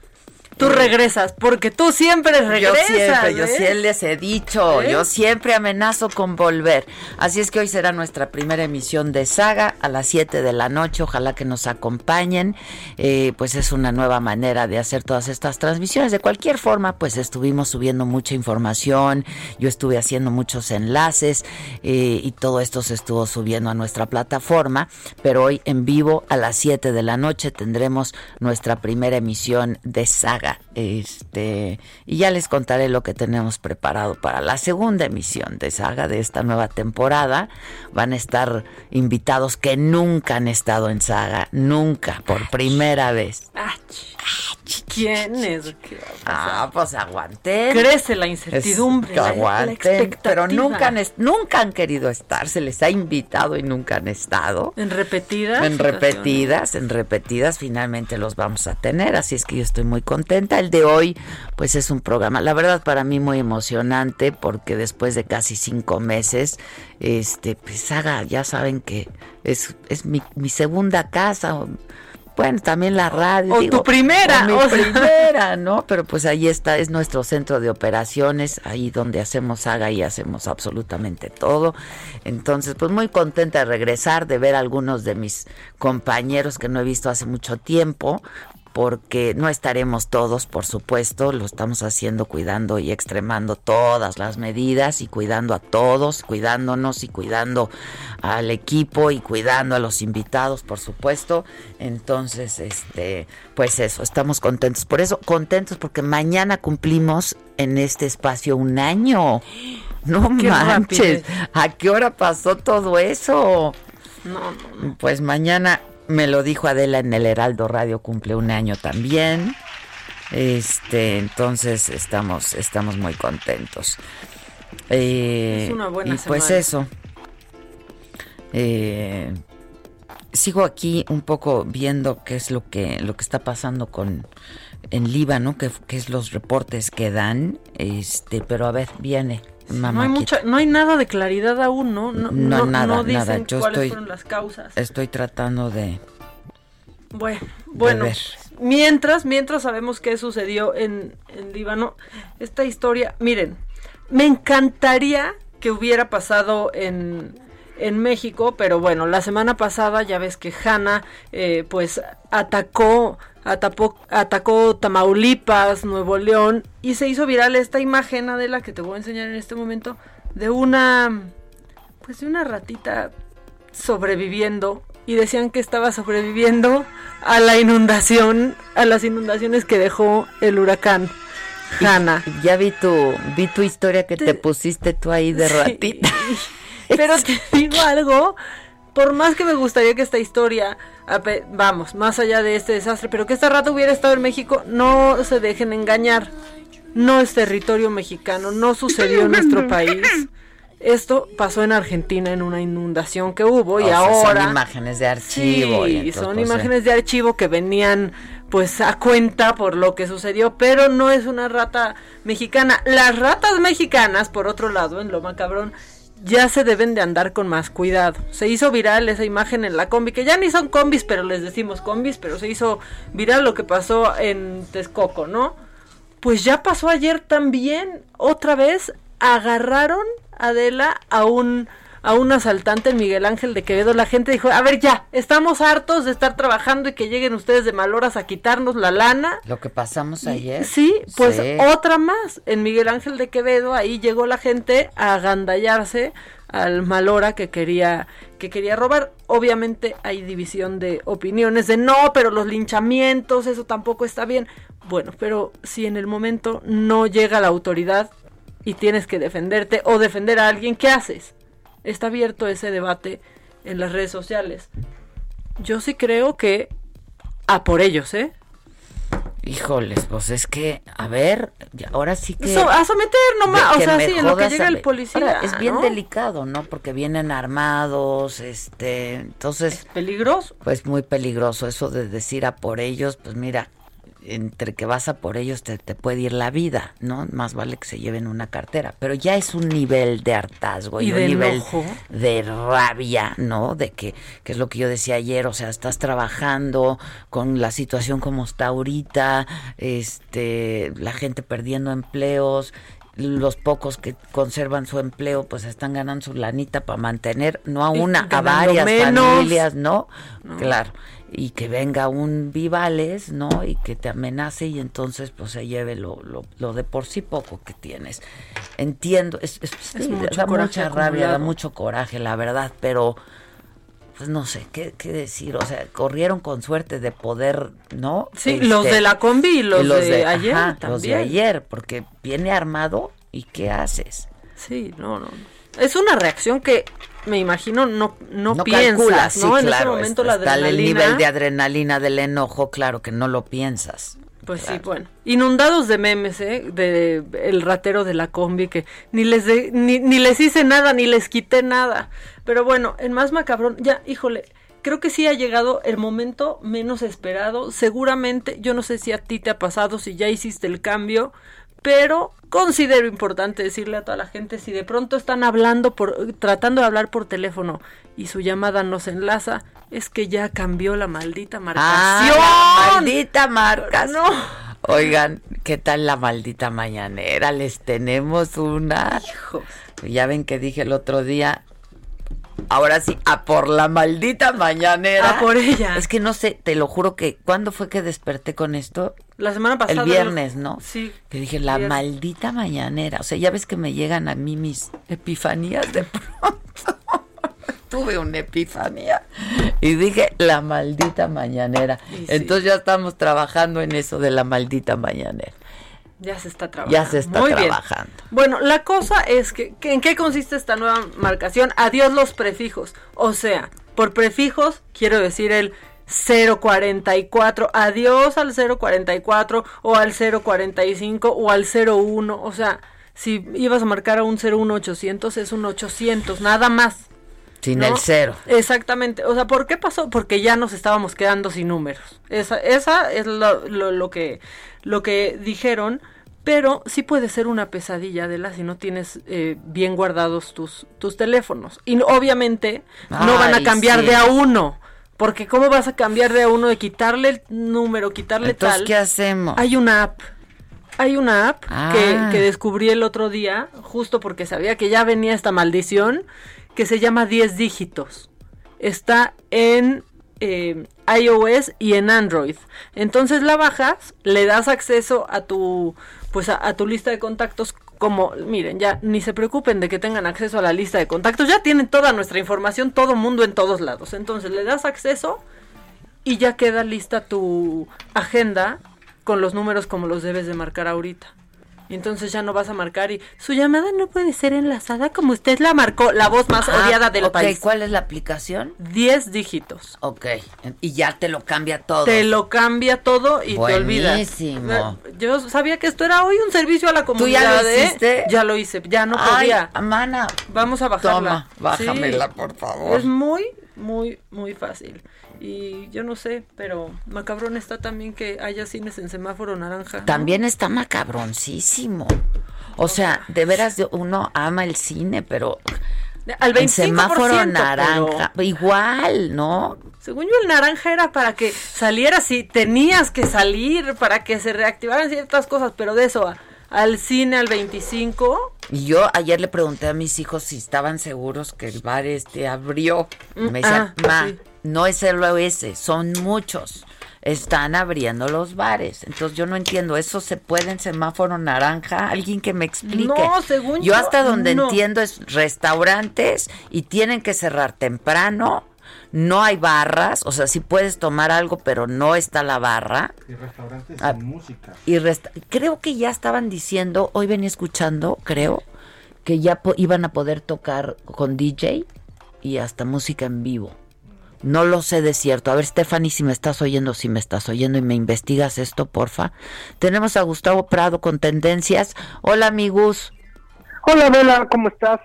tú regresas, porque tú siempre Yo regresas. siempre, yo ¿eh? siempre les he dicho, ¿Eh? yo siempre amenazo con volver. Así es que hoy será nuestra primera emisión de Saga a las 7 de la noche. Ojalá que nos acompañen. Eh, pues es una nueva manera de hacer todas estas transmisiones. De cualquier forma, pues estuvimos subiendo mucha información. Yo estuve haciendo muchos enlaces eh, y todo esto se estuvo subiendo a nuestra plataforma. Pero hoy en vivo a las 7 de la noche tendremos nuestra primera emisión de Saga. Este, y ya les contaré lo que tenemos preparado para la segunda emisión de Saga de esta nueva temporada. Van a estar invitados que nunca han estado en Saga, nunca, por primera vez. ¿Quién es? Ah, pues aguanten. Crece la incertidumbre, Es- aguanten, pero nunca han, nunca han querido estar, se les ha invitado y nunca han estado. En repetidas. En repetidas, en repetidas, finalmente los vamos a tener, así es que yo estoy muy contenta. El de hoy, pues es un programa, la verdad para mí muy emocionante, porque después de casi cinco meses, este, pues Saga, ya saben que es, es mi, mi segunda casa, Bueno, también la radio. O digo, tu primera. o mi o sea. primera, ¿no? Pero pues ahí está, es nuestro centro de operaciones, ahí donde hacemos saga y hacemos absolutamente todo. Entonces, pues muy contenta de regresar, de ver a algunos de mis compañeros que no he visto hace mucho tiempo, porque no estaremos todos, por supuesto, lo estamos haciendo cuidando y extremando todas las medidas y cuidando a todos, cuidándonos y cuidando al equipo y cuidando a los invitados, por supuesto. Entonces, este, pues eso, estamos contentos. Por eso, contentos porque mañana cumplimos en este espacio un año. No Qué manches. ¿a qué hora pasó todo eso? No, no. Pues mañana me lo dijo Adela en el Heraldo Radio, cumple un año también. Este, entonces estamos, estamos muy contentos. Eh, Es una buena y pues semana. eso. Eh, sigo aquí un poco viendo qué es lo que, lo que está pasando con en Líbano, que, que es los reportes que dan. Este, pero a ver, viene. No hay mucha, no hay nada de claridad aún, ¿no? No, No, no, nada, no dicen nada. Yo cuáles estoy- fueron las causas. Estoy tratando de, Bueno, bueno. ver. Mientras, mientras sabemos qué sucedió en, en Líbano, esta historia, miren, me encantaría que hubiera pasado en, en México, pero bueno, la semana pasada ya ves que Hanna eh, pues atacó, atapó- atacó Tamaulipas, Nuevo León, y se hizo viral esta imagen, Adela, que te voy a enseñar en este momento, de una, pues de una ratita sobreviviendo y decían que estaba sobreviviendo a la inundación, a las inundaciones que dejó el huracán Hanna. Ya vi tu, vi tu historia que te pusiste tú ahí de Sí. Pero te digo algo, por más que me gustaría que esta historia, vamos, más allá de este desastre, pero que esta rata hubiera estado en México, no se dejen engañar. No es territorio mexicano, no sucedió en nuestro país. Esto pasó en Argentina en una inundación que hubo y sea, ahora son imágenes de archivo. y Sí, entonces, son imágenes de archivo que venían pues a cuenta por lo que sucedió, pero no es una rata mexicana. Las ratas mexicanas, por otro lado, en lo macabrón, ya se deben de andar con más cuidado. Se hizo viral esa imagen en la combi, que ya ni son combis, pero les decimos combis, pero se hizo viral lo que pasó en Texcoco, ¿no? Pues ya pasó ayer también, otra vez agarraron Adela a un a un asaltante en Miguel Ángel de Quevedo. La gente dijo, a ver ya, estamos hartos de estar trabajando y que lleguen ustedes de mal horas a quitarnos la lana. Lo que pasamos ayer. Sí, pues Sí. otra más. En Miguel Ángel de Quevedo, ahí llegó la gente a agandallarse al Malora que quería que quería robar. Obviamente hay división de opiniones de no, pero los linchamientos, eso tampoco está bien. Bueno, pero si en el momento no llega la autoridad y tienes que defenderte o defender a alguien, ¿qué haces? Está abierto ese debate en las redes sociales. Yo sí creo que a por ellos, ¿eh? Híjoles, pues es que, a ver, ahora sí que... So- a someter nomás, o sea, sí, en lo que llega el policía. Ahora, es bien ¿no? delicado, ¿no? Porque vienen armados, este, entonces... peligroso. Pues muy peligroso eso de decir a por ellos, pues mira, entre que vas a por ellos te, te puede ir la vida, ¿no? Más vale que se lleven una cartera. Pero ya es un nivel de hartazgo y, Y un nivel enojo. de rabia, ¿no? De que, que es lo que yo decía ayer, o sea, estás trabajando con la situación como está ahorita, este, la gente perdiendo empleos, los pocos que conservan su empleo pues están ganando su lanita para mantener no a una, a varias menos. familias, ¿no? No. Claro. Y que venga un Vivales, ¿no? Y que te amenace y entonces pues se lleve lo, lo, lo de por sí poco que tienes. Entiendo, es, es- mucho da mucha rabia, da mucho coraje, la verdad, pero pues no sé, ¿qué, qué decir? O sea, corrieron con suerte de poder, ¿no? Sí, los de la combi los de ayer Los de ayer, porque viene armado y ¿qué haces? Sí, no, no. Es una reacción que me imagino no, no, No piensas, calculas, ¿no? sí, en claro, ese momento es- la adrenalina. el nivel de adrenalina del enojo, claro que no lo piensas. Pues sí, bueno. Inundados de memes, ¿eh? De el ratero de la combi que ni les de- ni, ni les hice nada, ni les quité nada. Pero bueno, en más macabrón, ya, híjole, creo que sí ha llegado el momento menos esperado. Seguramente, yo no sé si a ti te ha pasado, si ya hiciste el cambio, pero considero importante decirle a toda la gente si de pronto están hablando por tratando de hablar por teléfono y su llamada no se enlaza, es que ya cambió la maldita marcación. Ah, la maldita marca. No. Oigan, ¿qué tal la maldita mañanera? Les tenemos una. Ya ven que dije el otro día. Ahora sí, a por la maldita mañanera. A por ella. Es que no sé, te lo juro que. ¿Cuándo fue que desperté con esto? La semana pasada. El viernes, ¿no? Sí. Que dije, la Viernes. maldita mañanera. O sea, ya ves que me llegan a mí mis epifanías de pronto. Tuve una epifanía y dije, la maldita mañanera. Sí. Entonces ya estamos trabajando en eso de la maldita mañanera. Ya se está trabajando. Ya se está Muy bien. trabajando. Bueno, la cosa es que, que ¿en qué consiste esta nueva marcación? Adiós los prefijos. O sea, por prefijos quiero decir el 044, adiós al 044 o al 045 o al 01. O sea, si ibas a marcar a un 01800 es un 800, nada más. Sin ¿no? el cero. Exactamente. O sea, ¿por qué pasó? Porque ya nos estábamos quedando sin números. Esa, esa es lo, lo, lo que, lo que dijeron. Pero sí puede ser una pesadilla, Adela, si no tienes eh, bien guardados tus, tus teléfonos. Y obviamente no van a cambiar sí. de a uno. Porque ¿cómo vas a cambiar de a uno? De quitarle el número, quitarle Entonces, tal. ¿qué hacemos? Hay una app. Hay una app Ah. que, que descubrí el otro día, justo porque sabía que ya venía esta maldición, que se llama 10 dígitos. Está en eh, iOS y en Android. Entonces la bajas, le das acceso a tu, pues a, a tu lista de contactos. Como, miren, ya ni se preocupen de que tengan acceso a la lista de contactos, ya tienen toda nuestra información, todo mundo en todos lados. Entonces le das acceso y ya queda lista tu agenda con los números como los debes de marcar ahorita. Y entonces ya no vas a marcar y su llamada no puede ser enlazada como usted la marcó, la voz más Ah, odiada del ok, país. ¿Cuál es la aplicación? 10 dígitos. Ok. Y ya te lo cambia todo. Te lo cambia todo y te olvidas. Buenísimo. Yo sabía que esto era hoy un servicio a la ¿Tú comunidad. ya lo ¿eh? hiciste? Ya lo hice, ya no Ay, podía. mana. Vamos a bajarla. Toma, bájamela, Sí. por favor. Es muy, muy, muy fácil. Y yo no sé, pero macabrón está también que haya cines en semáforo naranja. ¿no? También está macabroncísimo. O sea, de veras uno ama el cine, pero Al en 25%, semáforo pero- naranja, igual, ¿no? Según yo, el naranja era para que salieras si tenías que salir, para que se reactivaran ciertas cosas, pero de eso a- al cine al 25, Y yo ayer le pregunté a mis hijos si estaban seguros que el bar este abrió. Me decían, ah, ma, sí. No es solo ese, son muchos. Están abriendo los bares. Entonces yo no entiendo, ¿eso se puede en semáforo naranja? Alguien que me explique. No, según yo yo, hasta donde no. entiendo es restaurantes y tienen que cerrar temprano. No hay barras, o sea, sí puedes tomar algo, pero no está la barra. Y restaurantes Ah, sin música. Y resta- creo que ya estaban diciendo, hoy venía escuchando, creo, que ya po- iban a poder tocar con DJ y hasta música en vivo. No lo sé de cierto. A ver, Stephanie, si me estás oyendo, si me estás oyendo y me investigas esto, porfa. Tenemos a Gustavo Prado con tendencias. Hola, amigos. Hola, Vela, ¿cómo estás?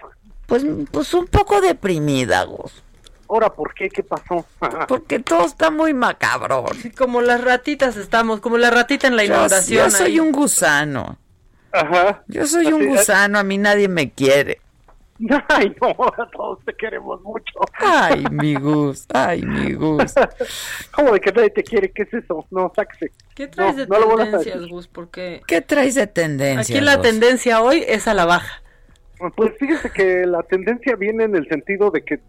Pues, pues un poco deprimida, Gus. Ahora, ¿por qué? ¿Qué pasó? Porque todo está muy macabro. como las ratitas estamos, como la ratita en la Yo, inauguración. yo soy ahí. un gusano. Ajá. Yo soy un gusano, a mí nadie me quiere. Ay, no, a todos te queremos mucho. Ay, mi Gus, ay, mi Gus. ¿Cómo de que nadie te quiere? ¿Qué es eso? No, sáquese. ¿Qué traes No, de no lo vuelvas a tendencias. Gus? Porque ¿Qué traes de tendencia? aquí la Gus? tendencia hoy es a la baja. Pues fíjese que la tendencia viene en el sentido de que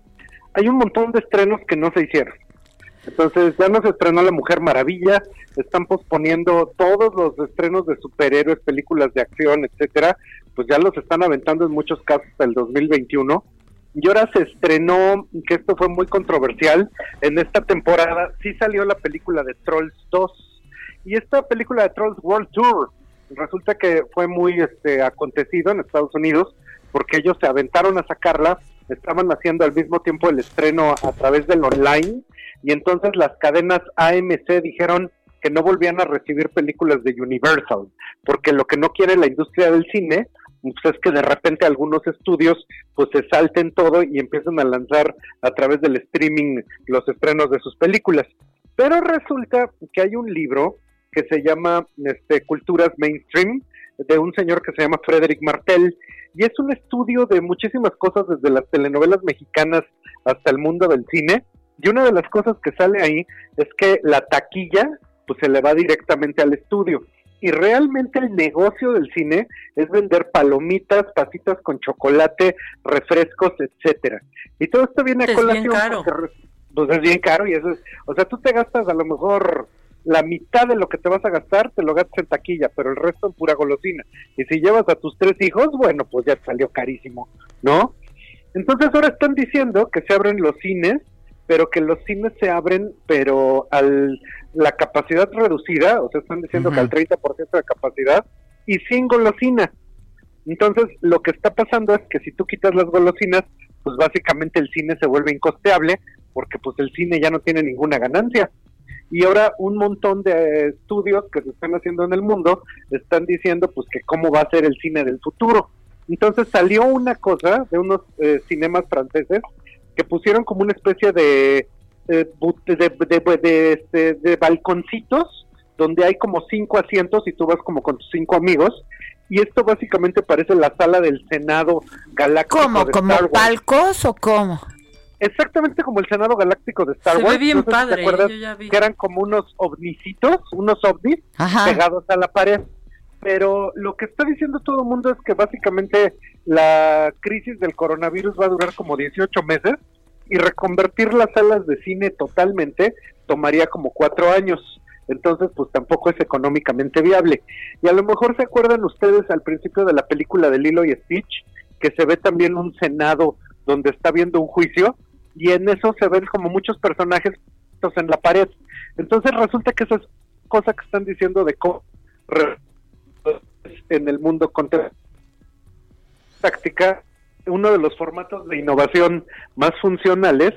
hay un montón de estrenos que no se hicieron. Entonces ya no se estrenó La Mujer Maravilla, están posponiendo todos los estrenos de superhéroes, películas de acción, etcétera, pues ya los están aventando en muchos casos hasta el 2021. Y ahora se estrenó, que esto fue muy controversial, en esta temporada sí salió la película de Trolls 2. Y esta película de Trolls World Tour resulta que fue muy este acontecido en Estados Unidos porque ellos se aventaron a sacarla, estaban haciendo al mismo tiempo el estreno a través del online y entonces las cadenas AMC dijeron que no volvían a recibir películas de Universal, porque lo que no quiere la industria del cine pues es que de repente algunos estudios pues se salten todo y empiezan a lanzar a través del streaming los estrenos de sus películas. Pero resulta que hay un libro que se llama este, Culturas Mainstream, de un señor que se llama Frederick Martel y es un estudio de muchísimas cosas desde las telenovelas mexicanas hasta el mundo del cine y una de las cosas que sale ahí es que la taquilla pues se le va directamente al estudio y realmente el negocio del cine es vender palomitas, pasitas con chocolate, refrescos, etcétera. Y todo esto viene a Es colación pues es bien caro y eso es, o sea, tú te gastas a lo mejor la mitad de lo que te vas a gastar, te lo gastas en taquilla, pero el resto en pura golosina. Y si llevas a tus tres hijos, bueno, pues ya te salió carísimo, ¿no? Entonces ahora están diciendo que se abren los cines, pero que los cines se abren, pero al la capacidad reducida, o sea, están diciendo que al 30% de capacidad y sin golosina. Entonces, lo que está pasando es que si tú quitas las golosinas, pues básicamente el cine se vuelve incosteable porque pues el cine ya no tiene ninguna ganancia. Y ahora un montón de estudios que se están haciendo en el mundo están diciendo pues que cómo va a ser el cine del futuro. Entonces salió una cosa de unos eh, cinemas franceses que pusieron como una especie de de, de, este, de balconcitos donde hay como cinco asientos y tú vas como con tus cinco amigos y esto básicamente parece la sala del Senado Galáctico ¿Cómo? de ¿Como Star Wars. palcos o cómo? Exactamente como el Senado Galáctico de Star Se ve Wars. bien No sé si padre, ¿Te acuerdas yo ya vi. que eran como unos ovnicitos, unos ovnis Ajá. pegados a la pared? Pero lo que está diciendo todo el mundo es que básicamente la crisis del coronavirus va a durar como 18 meses y reconvertir las salas de cine totalmente tomaría como cuatro años. Entonces, pues tampoco es económicamente viable. Y a lo mejor se acuerdan ustedes al principio de la película de Lilo y Stitch, que se ve también un senado donde está viendo un juicio y en eso se ven como muchos personajes en la pared. Entonces resulta que esa es cosa que están diciendo de cómo en el mundo contra táctica, uno de los formatos de innovación más funcionales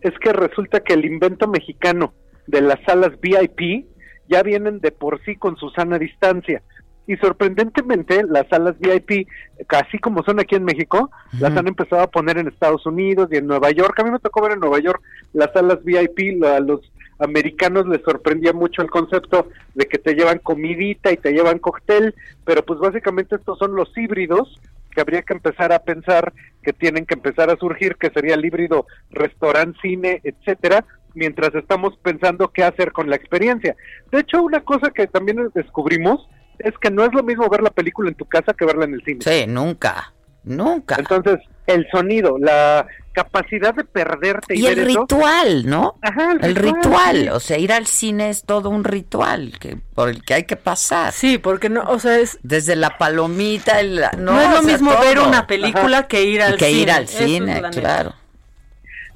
es que resulta que el invento mexicano de las salas VIP ya vienen de por sí con su sana distancia. Y sorprendentemente, las salas VIP, así como son aquí en México, las han empezado a poner en Estados Unidos y en Nueva York. A mí me tocó ver en Nueva York las salas VIP, lo- a los americanos les sorprendía mucho el concepto de que te llevan comidita y te llevan cóctel, pero pues básicamente estos son los híbridos que habría que empezar a pensar que tienen que empezar a surgir, que sería el híbrido restaurante, cine, etcétera, mientras estamos pensando qué hacer con la experiencia. De hecho, una cosa que también descubrimos es que no es lo mismo ver la película en tu casa que verla en el cine. Sí, nunca, nunca. Entonces, el sonido, la capacidad de perderte y, Y el ver eso- ritual, ¿no? Ajá, el El ritual, ritual, sí. o sea, ir al cine es todo un ritual que por el que hay que pasar. Sí, porque no, o sea, es desde la palomita, el, no, No, es lo o sea, mismo todo. ver una película que ir al que cine. ir al es cine, claro.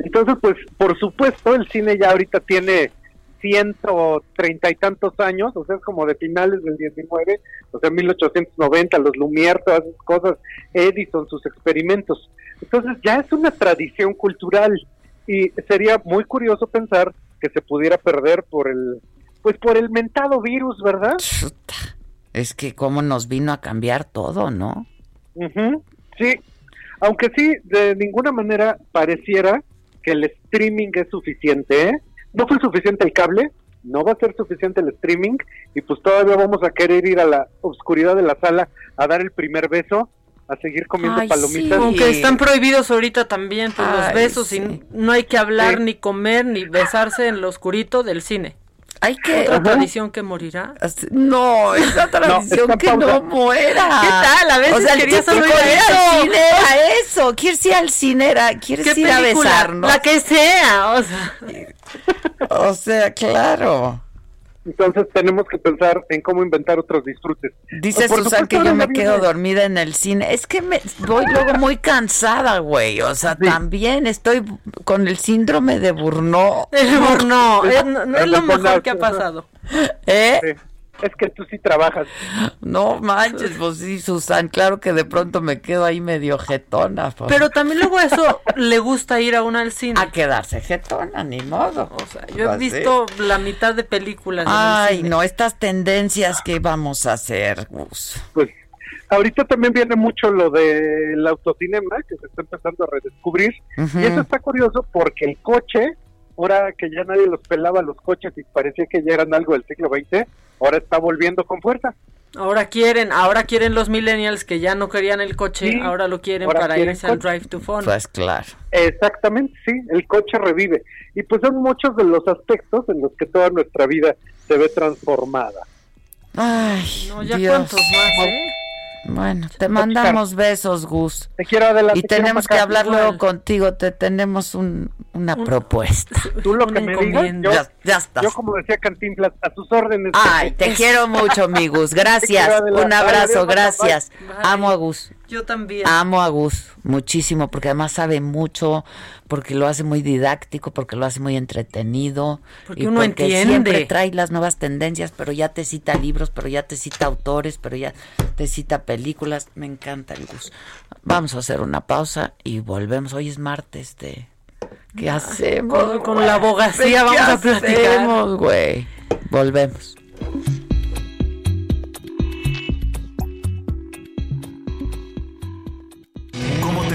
Entonces, pues, por supuesto, el cine ya ahorita tiene ciento treinta y tantos años, o sea, es como de finales del 19, o sea, 1890, los Lumière, todas esas cosas, Edison, sus experimentos. Entonces, ya es una tradición cultural y sería muy curioso pensar que se pudiera perder por el, pues, por el mentado virus, ¿verdad? Es que cómo nos vino a cambiar todo, ¿no? Ujú, Sí, aunque sí, de ninguna manera pareciera que el streaming es suficiente. ¿eh? No fue suficiente el cable, no va a ser suficiente el streaming y pues todavía vamos a querer ir a la oscuridad de la sala a dar el primer beso, a seguir comiendo Ay, palomitas. Aunque están prohibidos ahorita también pues, los besos y no hay que hablar, Sí. ni comer, ni besarse en lo oscurito del cine. Hay que... Otra Ajá. tradición que morirá. No, esa tradición está que pausa. no muera. ¿Qué tal? A veces o sea, el querías oír ir eso. al cine era eso. ¿Quieres ir al cine? Era, ¿Quieres ¿Qué ir a película? besarnos? La que sea, o sea. O sea, claro. Entonces tenemos que pensar en cómo inventar otros disfrutes. Dice Por Susan que yo me quedo dormida en el cine. Es que me voy luego muy cansada, güey. O sea, también estoy con el síndrome de Burnout. El Burnout, es- no- no es lo mejor que ha pasado. ¿Eh? Es que tú sí trabajas. No manches, pues sí, Susan. Claro que de pronto me quedo ahí medio jetona. pues. Pero también luego eso le gusta ir a una al cine. A quedarse jetona, ni modo. O sea, yo he Pues visto la mitad de películas. Ay, cine. no, estas tendencias que vamos a hacer, Gus. Pues ahorita también viene mucho lo del autocinema que se está empezando a redescubrir y eso está curioso porque el coche ahora que ya nadie los pelaba los coches y parecía que ya eran algo del siglo XX ahora está volviendo con fuerza Ahora quieren, ahora quieren los millennials que ya no querían el coche, Sí, ahora lo quieren ahora para quieren irse al drive to fun. Pues claro. Exactamente, sí, el coche revive. Y pues son muchos de los aspectos en los que toda nuestra vida se ve transformada. Ay, No, ya Dios. cuántos más, ¿eh? Bueno, te mandamos besos, Gus. Te quiero adelante. Y te tenemos que hablar Igual. luego contigo. Te tenemos un, una propuesta. Tú lo que me digas, yo, ya, ya estás. yo como decía Cantinflas, a sus órdenes. Ay, te quiero mucho, mi Gus. Gracias. Un abrazo, Adiós, gracias. bye. Amo a Gus. Yo también. Amo a Gus muchísimo porque además sabe mucho, porque lo hace muy didáctico, porque lo hace muy entretenido. Porque y uno porque entiende. siempre trae las nuevas tendencias, pero ya te cita libros, pero ya te cita autores, pero ya te cita películas. Me encanta el Gus. Vamos a hacer una pausa y volvemos. Hoy es martes de... ¿Qué hacemos? Con, con la abogacía ¿Qué vamos a platicar. güey? Volvemos.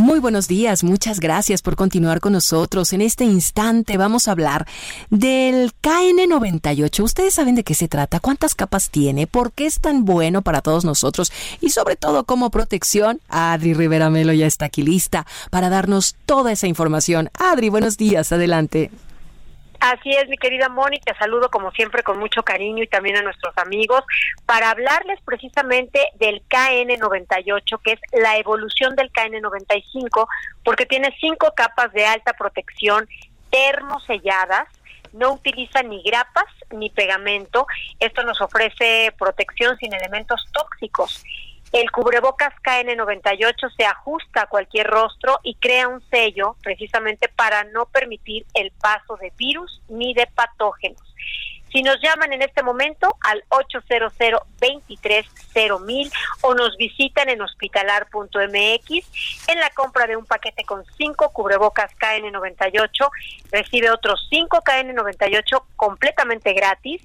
Muy buenos días, muchas gracias por continuar con nosotros. En este instante vamos a hablar del KN98. Ustedes saben de qué se trata, cuántas capas tiene, por qué es tan bueno para todos nosotros y sobre todo como protección. Adri Rivera Melo ya está aquí lista para darnos toda esa información. Adri, buenos días, adelante. Así es, mi querida Moni, te saludo como siempre con mucho cariño y también a nuestros amigos para hablarles precisamente del KN98, que es la evolución del KN95, porque tiene cinco capas de alta protección termoselladas, no utiliza ni grapas ni pegamento, esto nos ofrece protección sin elementos tóxicos. El cubrebocas KN98 se ajusta a cualquier rostro y crea un sello precisamente para no permitir el paso de virus ni de patógenos. Si nos llaman en este momento al 800 230 o nos visitan en hospitalar.mx, en la compra de un paquete con cinco cubrebocas KN98, recibe otros cinco KN98 completamente gratis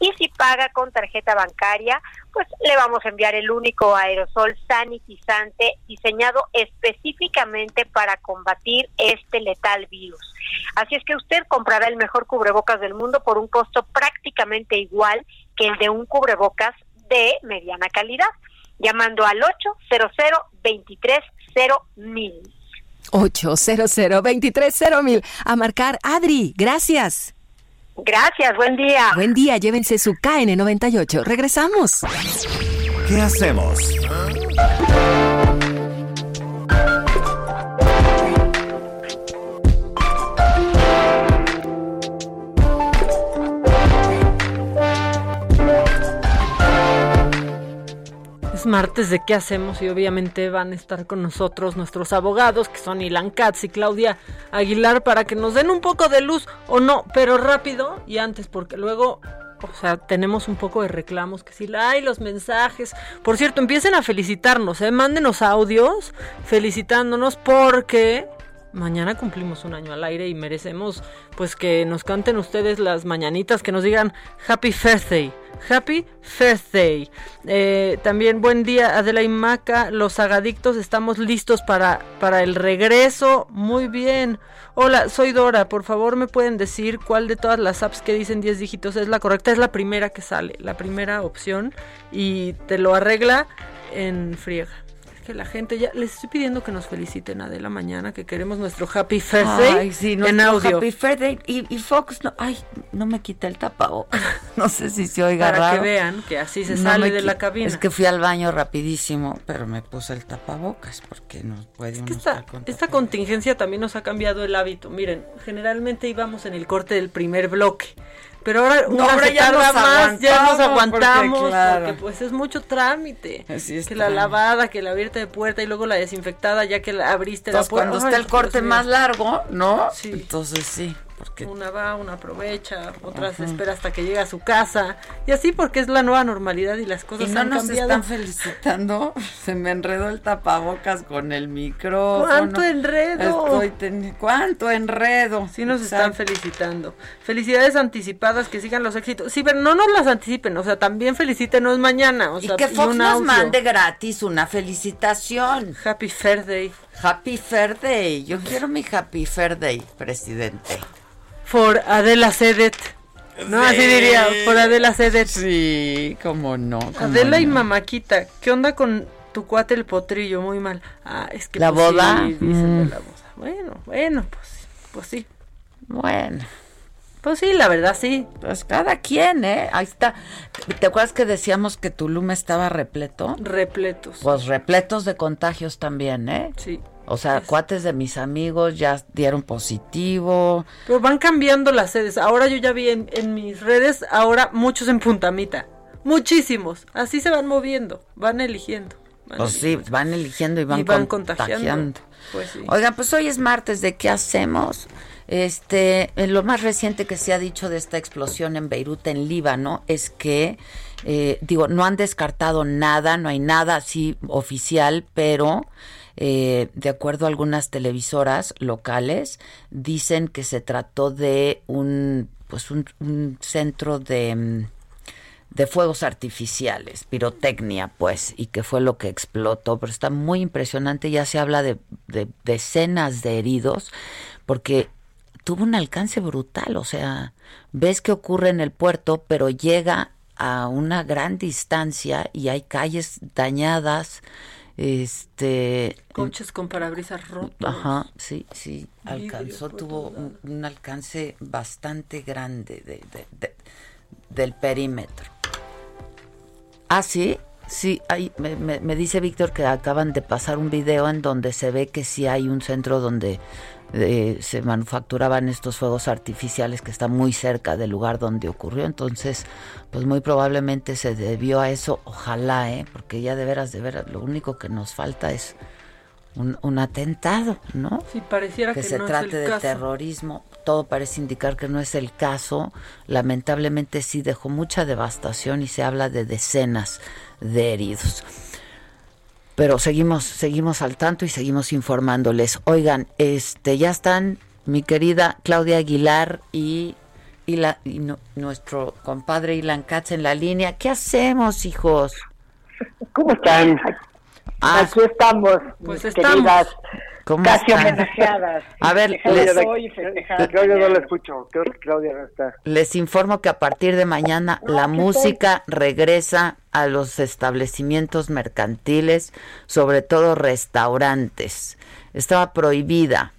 y si paga con tarjeta bancaria, pues le vamos a enviar el único aerosol sanitizante diseñado específicamente para combatir este letal virus. Así es que usted comprará el mejor cubrebocas del mundo por un costo prácticamente igual que el de un cubrebocas de mediana calidad, llamando al 800 230 mil. 800 230 A marcar Adri, gracias. Gracias, buen día. Buen día, llévense su KN98. Regresamos. ¿Qué hacemos? Es martes de qué hacemos y obviamente van a estar con nosotros nuestros abogados que son Ilan Katz y Claudia Aguilar para que nos den un poco de luz o no, pero rápido y antes porque luego, o sea, tenemos un poco de reclamos que si la hay los mensajes. Por cierto, empiecen a felicitarnos, ¿eh? mándenos audios felicitándonos porque mañana cumplimos un año al aire y merecemos pues que nos canten ustedes las mañanitas, que nos digan Happy Birthday. Happy Birthday. Eh, también buen día Adela Maca, los agadictos estamos listos para, para el regreso. Muy bien. Hola, soy Dora. Por favor, me pueden decir cuál de todas las apps que dicen 10 dígitos es la correcta. Es la primera que sale, la primera opción y te lo arregla en friega. Es que la gente ya les estoy pidiendo que nos feliciten Adela mañana, que queremos nuestro Happy Birthday Ay, sí, en audio. Happy Birthday. Y, y Fox, no, ay, no me quita el tapabocas. No sé si se oiga Para que vean que así se No sale de la cabina. Es que fui al baño rapidísimo, pero me puse el tapabocas porque no puede esta, estar con esta contingencia también nos ha cambiado el hábito. Miren, generalmente íbamos en el corte del primer bloque. Pero ahora, No, una ahora ya nos más, ya nos aguantamos, porque, claro. porque pues es mucho trámite. Así que la lavada, que la abierta de puerta y luego la desinfectada ya que la abriste Entonces, la puerta. cuando Ay, está el corte más largo, ¿no? Sí. Entonces sí. Porque Una va, una aprovecha, otra se espera hasta que llegue a su casa. Y así porque es la nueva normalidad y las y cosas no han nos cambiado. están felicitando. Se me enredó el tapabocas con el micrófono. ¡Cuánto enredo! Estoy ten- ¿Cuánto enredo? Sí nos están felicitando. Felicidades anticipadas, que sigan los éxitos. Sí, pero no nos las anticipen, o sea, también felicítenos mañana. O Y que Fox nos audio. mande gratis una felicitación. Happy Fair Day. Happy Fair Day. Yo quiero mi Happy Fair Day, presidente. For Adela Sedet. No, así diría, por Adela Sedet. Sí, cómo no. cómo Adela y. Mamaquita, ¿qué onda con tu cuate el potrillo? Muy mal. Ah, es que ¿La pues, sí, boda? dicen de Mm. la boda. Bueno, bueno, pues, pues sí. Bueno. Pues sí, la verdad sí. Pues cada quien, ¿eh? Ahí está. ¿Te acuerdas que decíamos que Tulum estaba repleto? Repletos. Pues repletos de contagios también, ¿eh? Sí. O sea, cuates de mis amigos ya dieron positivo. Pero van cambiando las sedes. Ahora yo ya vi en, en mis redes, ahora muchos en Puntamita. Muchísimos. Así se van moviendo, van eligiendo. van Pues sí, van eligiendo y van, Y van contagiando. contagiando. Pues sí. Oigan, pues hoy es martes, ¿de qué hacemos? Este, lo más reciente que se ha dicho de esta explosión en Beirut, en Líbano, es que, eh, digo, no han descartado nada, no hay nada así oficial, pero eh, de acuerdo a algunas televisoras locales, dicen que se trató de un, pues un, un centro de mm, de fuegos artificiales, pirotecnia, pues, y que fue lo que explotó. Pero está muy impresionante, ya se habla de, de decenas de heridos, porque tuvo un alcance brutal, o sea, ves que ocurre en el puerto, pero llega a una gran distancia y hay calles dañadas, este... Coches con parabrisas rotos. Ajá, sí, sí, alcanzó, tuvo un, un alcance bastante grande de, de- de- del perímetro. Ah, sí, sí, hay, me, me- me dice Víctor que acaban de pasar un video en donde se ve que sí hay un centro donde eh, se manufacturaban estos fuegos artificiales que está muy cerca del lugar donde ocurrió, entonces pues muy probablemente se debió a eso, ojalá, ¿eh? porque ya de veras, de veras, lo único que nos falta es un, un atentado, ¿no? Sí, pareciera que, que se no trate de caso. terrorismo. Todo parece indicar que no es el caso. Lamentablemente sí dejó mucha devastación y se habla de decenas de heridos. Pero seguimos, seguimos al tanto y seguimos informándoles. Oigan, este, ya están mi querida Claudia Aguilar y, y, la, nuestro compadre Ilan Katz en la línea. ¿Qué hacemos, hijos? ¿Cómo están? Ah, Aquí estamos, Pues mis estamos. queridas, ¿Cómo casi están? homenajeadas. A ver, les- no la escucho. Creo que Claudia no está. Les informo que a partir de mañana la aquí música regresa a los establecimientos mercantiles, sobre todo restaurantes. Estaba prohibida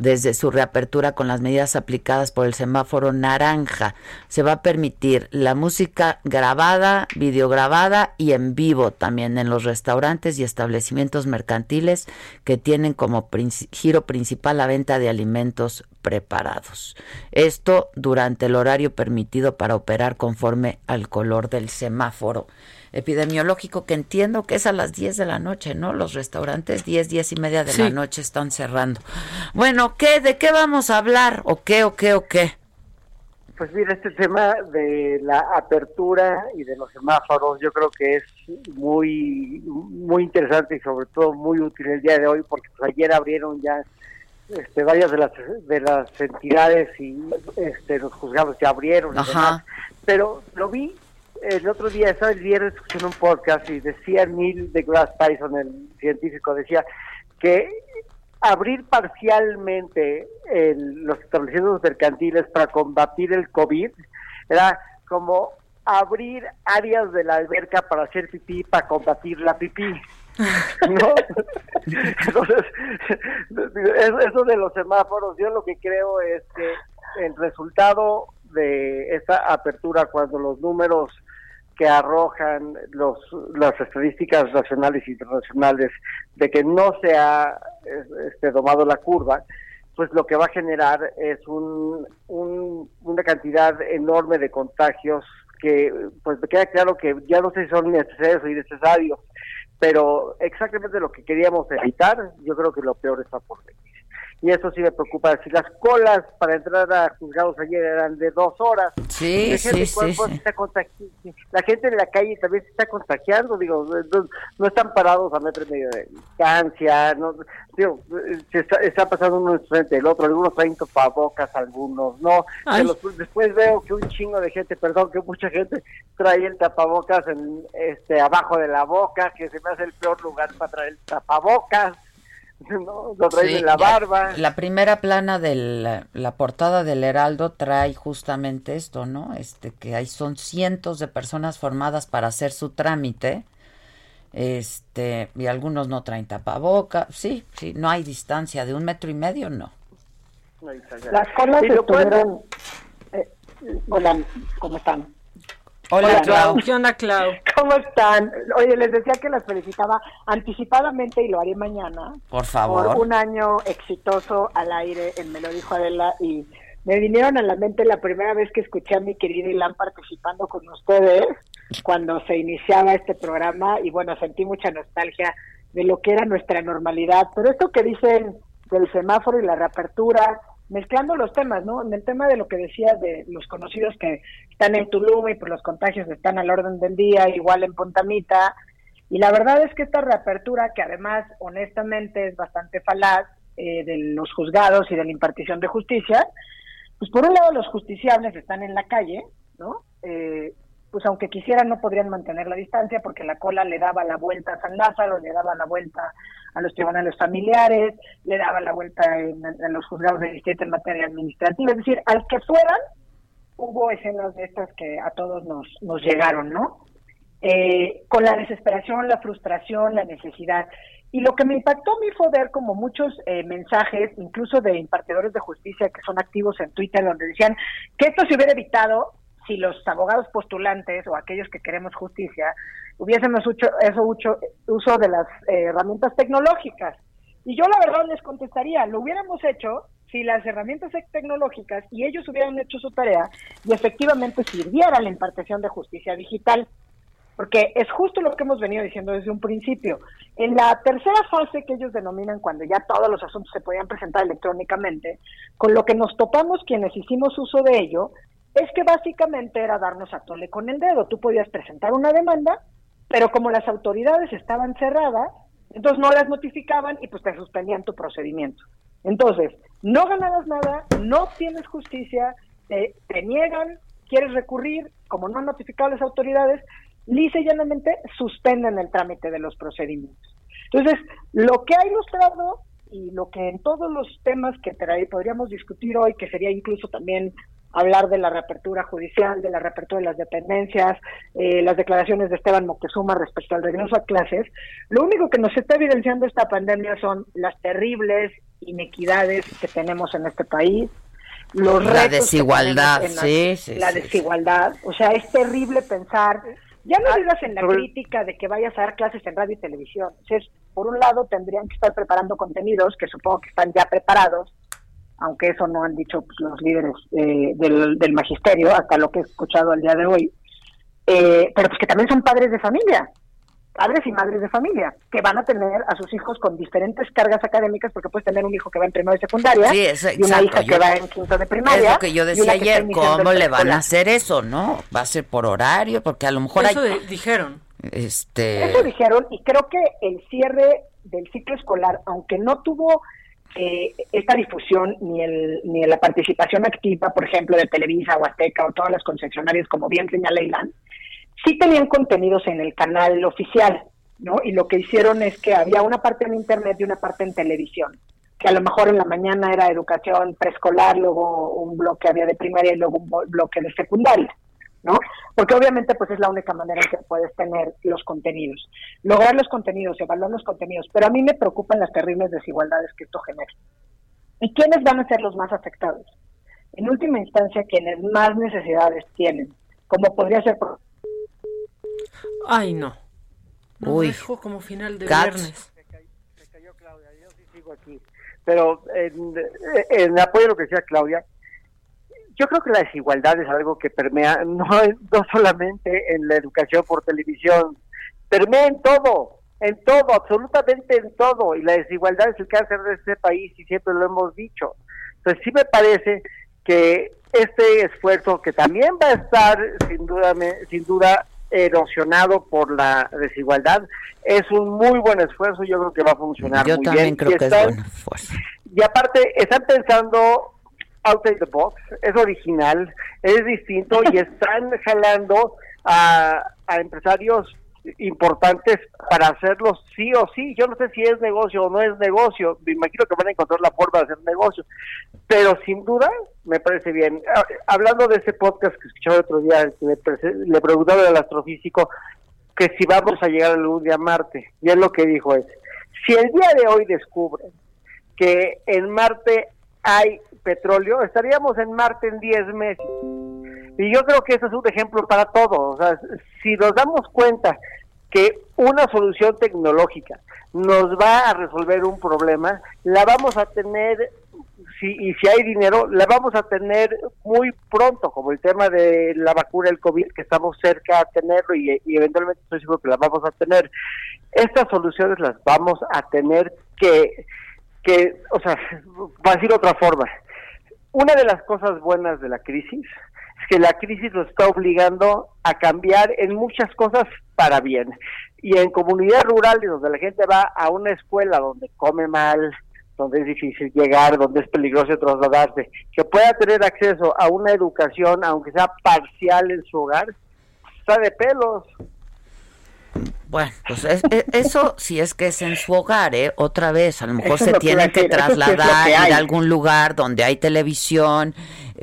desde su reapertura con las medidas aplicadas por el semáforo naranja. Se va a permitir la música grabada, videograbada y en vivo también en los restaurantes y establecimientos mercantiles que tienen como giro principal la venta de alimentos preparados. Esto durante el horario permitido para operar conforme al color del semáforo epidemiológico que entiendo que es a las 10 de la noche, ¿no? Los restaurantes 10, 10 y media de la noche están cerrando. Bueno, ¿qué? ¿De qué vamos a hablar? ¿O qué? ¿O qué? ¿O qué? Pues mira, este tema de la apertura y de los semáforos yo creo que es muy muy interesante y sobre todo muy útil el día de hoy porque pues, ayer abrieron ya este, varias de las de las entidades y este, los juzgados ya abrieron y Ajá. demás. pero lo vi el otro día, estaba el viernes escuchando un podcast y decía Neil deGrasse Tyson, el científico, decía que abrir parcialmente el- los establecimientos mercantiles para combatir el COVID era como abrir áreas de la alberca para hacer pipí para combatir la pipí. ¿no? Entonces, eso eso de los semáforos, yo lo que creo es que el resultado de esta apertura, cuando los números que arrojan los, las estadísticas nacionales e internacionales de que no se ha es- este, domado la curva, pues lo que va a generar es un, un- una cantidad enorme de contagios que pues me queda claro que ya no sé si son necesarios o innecesarios, pero exactamente lo que queríamos evitar, yo creo que lo peor está por venir. Y eso sí me preocupa. Si las colas para entrar a juzgados ayer eran de dos horas, Sí, la gente, sí, pues, sí, pues, sí. está contagi- la gente en la calle también se está contagiando, digo, no, no están parados a metro y medio de distancia, no, digo, se está, está pasando uno frente del otro, algunos traen tapabocas, algunos no, los- después veo que un chingo de gente, perdón, que mucha gente trae el tapabocas en, este abajo de la boca, que se me hace el peor lugar para traer el tapabocas, ¿no? lo traen Sí, en la ya- barba. La primera plana de la, la portada del Heraldo trae justamente esto, ¿no? Este que hay son cientos de personas formadas para hacer su trámite. Este, y algunos no traen tapaboca. Sí, sí, no hay distancia de un metro y medio, no. Las colas pueden- estuvieron... eh, hola, ¿cómo están? Hola, Clau. ¿Qué onda, Clau? ¿Cómo están? Oye, les decía que las felicitaba anticipadamente y lo haré mañana. Por favor. Por un año exitoso al aire en Me lo dijo Adela y me vinieron a la mente la primera vez que escuché a mi querida Ilan participando con ustedes cuando se iniciaba este programa y bueno, sentí mucha nostalgia de lo que era nuestra normalidad. Pero esto que dicen del semáforo y la reapertura, mezclando los temas, ¿no? En el tema de lo que decía de los conocidos que están en Tulum y por los contagios están al orden del día, igual en Pontamita. Y la verdad es que esta reapertura, que además honestamente es bastante falaz eh, de los juzgados y de la impartición de justicia, pues por un lado los justiciables están en la calle, ¿no? Eh, pues aunque quisieran no podrían mantener la distancia porque la cola le daba la vuelta a San Lázaro, le daba la vuelta a los tribunales familiares, le daba la vuelta en, en los juzgados de distrito en materia administrativa, es decir, al que fueran, hubo escenas de estas que a todos nos, nos llegaron, ¿no? Eh, con la desesperación, la frustración, la necesidad. Y lo que me impactó a mí fue ver como muchos eh, mensajes, incluso de impartidores de justicia que son activos en Twitter, donde decían que esto se hubiera evitado si los abogados postulantes o aquellos que queremos justicia hubiésemos hecho eso uso, uso de las eh, herramientas tecnológicas. Y yo la verdad les contestaría, lo hubiéramos hecho si las herramientas tecnológicas y ellos hubieran hecho su tarea y efectivamente sirviera la impartición de justicia digital. Porque es justo lo que hemos venido diciendo desde un principio. En la tercera fase que ellos denominan cuando ya todos los asuntos se podían presentar electrónicamente, con lo que nos topamos quienes hicimos uso de ello, es que básicamente era darnos a tole con el dedo. Tú podías presentar una demanda, pero como las autoridades estaban cerradas, entonces no las notificaban y pues te suspendían tu procedimiento. Entonces, no ganabas nada, no tienes justicia, te, te niegan, quieres recurrir, como no han notificado las autoridades, lisa y llanamente suspenden el trámite de los procedimientos. Entonces, lo que ha ilustrado y lo que en todos los temas que podríamos discutir hoy, que sería incluso también hablar de la reapertura judicial, de la reapertura de las dependencias, eh, las declaraciones de Esteban Moctezuma respecto al regreso a clases, lo único que nos está evidenciando esta pandemia son las terribles inequidades que tenemos en este país, los La retos desigualdad, en la- sí, sí, la sí, sí. desigualdad, o sea, es terrible pensar, ya no digas en la crítica de que vayas a dar clases en radio y televisión, o sea, es, por un lado tendrían que estar preparando contenidos que supongo que están ya preparados, aunque eso no han dicho pues, los líderes eh, del, del magisterio, hasta lo que he escuchado al día de hoy, eh, pero pues que también son padres de familia, padres y madres de familia, que van a tener a sus hijos con diferentes cargas académicas, porque puedes tener un hijo que va en primero de secundaria Sí, es y una exacto, hija yo- que va en quinto de primaria. Es lo que yo decía que ayer, ¿cómo le van a hacer eso, no? ¿Va a ser por horario? Porque a lo mejor Eso hay... de- dijeron. Este... Eso dijeron y creo que el cierre del ciclo escolar, aunque no tuvo eh, esta difusión ni el ni la participación activa, por ejemplo, de Televisa o Azteca o todas las concesionarias, como bien señala Ilan, sí tenían contenidos en el canal oficial, ¿no? Y lo que hicieron es que había una parte en internet y una parte en televisión, que a lo mejor en la mañana era educación preescolar, luego un bloque había de primaria y luego un bloque de secundaria. ¿No? Porque obviamente pues es la única manera en que puedes tener los contenidos. Lograr los contenidos, evaluar los contenidos, pero a mí me preocupan las terribles desigualdades que esto genera. ¿Y quiénes van a ser los más afectados? En última instancia, quienes más necesidades tienen, como podría ser por Ay, no. Uy. dejó como final de Cats. viernes. sigo aquí. Pero en, en apoyo a lo que decía Claudia, yo creo que la desigualdad es algo que permea no, no solamente en la educación por televisión, permea en todo. en todo, absolutamente en todo, y la desigualdad es el cáncer de este país y siempre lo hemos dicho. Entonces sí me parece que este esfuerzo que también va a estar sin duda sin duda erosionado por la desigualdad es un muy buen esfuerzo yo creo que va a funcionar yo muy también bien creo y, que es buen esfuerzo. y aparte están pensando outside the box es original es distinto y están jalando a, a empresarios importantes para hacerlo sí o sí. Yo no sé si es negocio o no es negocio. Me imagino que van a encontrar la forma de hacer negocio. Pero sin duda me parece bien. Ah, Hablando de ese podcast que escuchaba el otro día, que le, le preguntaron al astrofísico que si vamos a llegar algún día a Marte. Y él lo que dijo es, si el día de hoy descubren que en Marte hay petróleo, estaríamos en Marte en 10 meses. Y yo creo que eso es un ejemplo para todos. O sea, si nos damos cuenta que una solución tecnológica nos va a resolver un problema, la vamos a tener, si, y si hay dinero, la vamos a tener muy pronto, como el tema de la vacuna del COVID, que estamos cerca a tenerlo y, y eventualmente estoy seguro que la vamos a tener. Estas soluciones las vamos a tener que, que o sea, para decir otra forma, una de las cosas buenas de la crisis es que la crisis nos está obligando a cambiar en muchas cosas para bien. Y en comunidades rurales donde la gente va a una escuela donde come mal, donde es difícil llegar, donde es peligroso trasladarse, que pueda tener acceso a una educación, aunque sea parcial en su hogar, está de pelos. Bueno, pues es- es- eso si es que es en su hogar, ¿eh? Otra vez, a lo mejor Eso se lo que trasladar, que ir hay. a algún lugar donde hay televisión,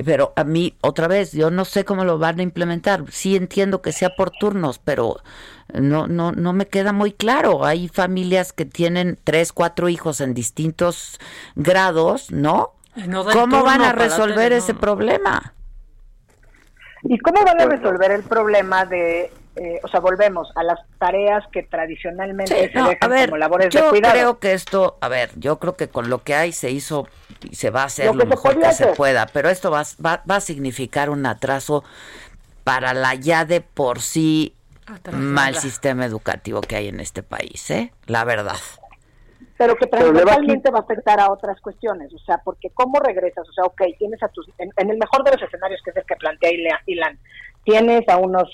pero a mí, otra vez, yo no sé cómo lo van a implementar. Sí entiendo que sea por turnos, pero no, no, no me queda muy claro. Hay familias que tienen tres, cuatro hijos en distintos grados, ¿no? ¿Cómo van a resolver tele, ese problema? ¿Y cómo van a resolver el problema de, eh, o sea, volvemos a las tareas que tradicionalmente Sí, se no, dejan a ver, como labores yo de cuidado? creo que esto, a ver, yo creo que con lo que hay se hizo y se va a hacer Lo lo, que se mejor que se pueda, pero esto va, va, va a significar un atraso para la ya de por sí Atrasada. mal sistema educativo que hay en este país, ¿eh? La verdad. pero que le va a afectar a otras cuestiones, o sea, porque cómo regresas, o sea, ok, tienes a tus, en, en el mejor de los escenarios que es el que plantea Ilan, tienes a unos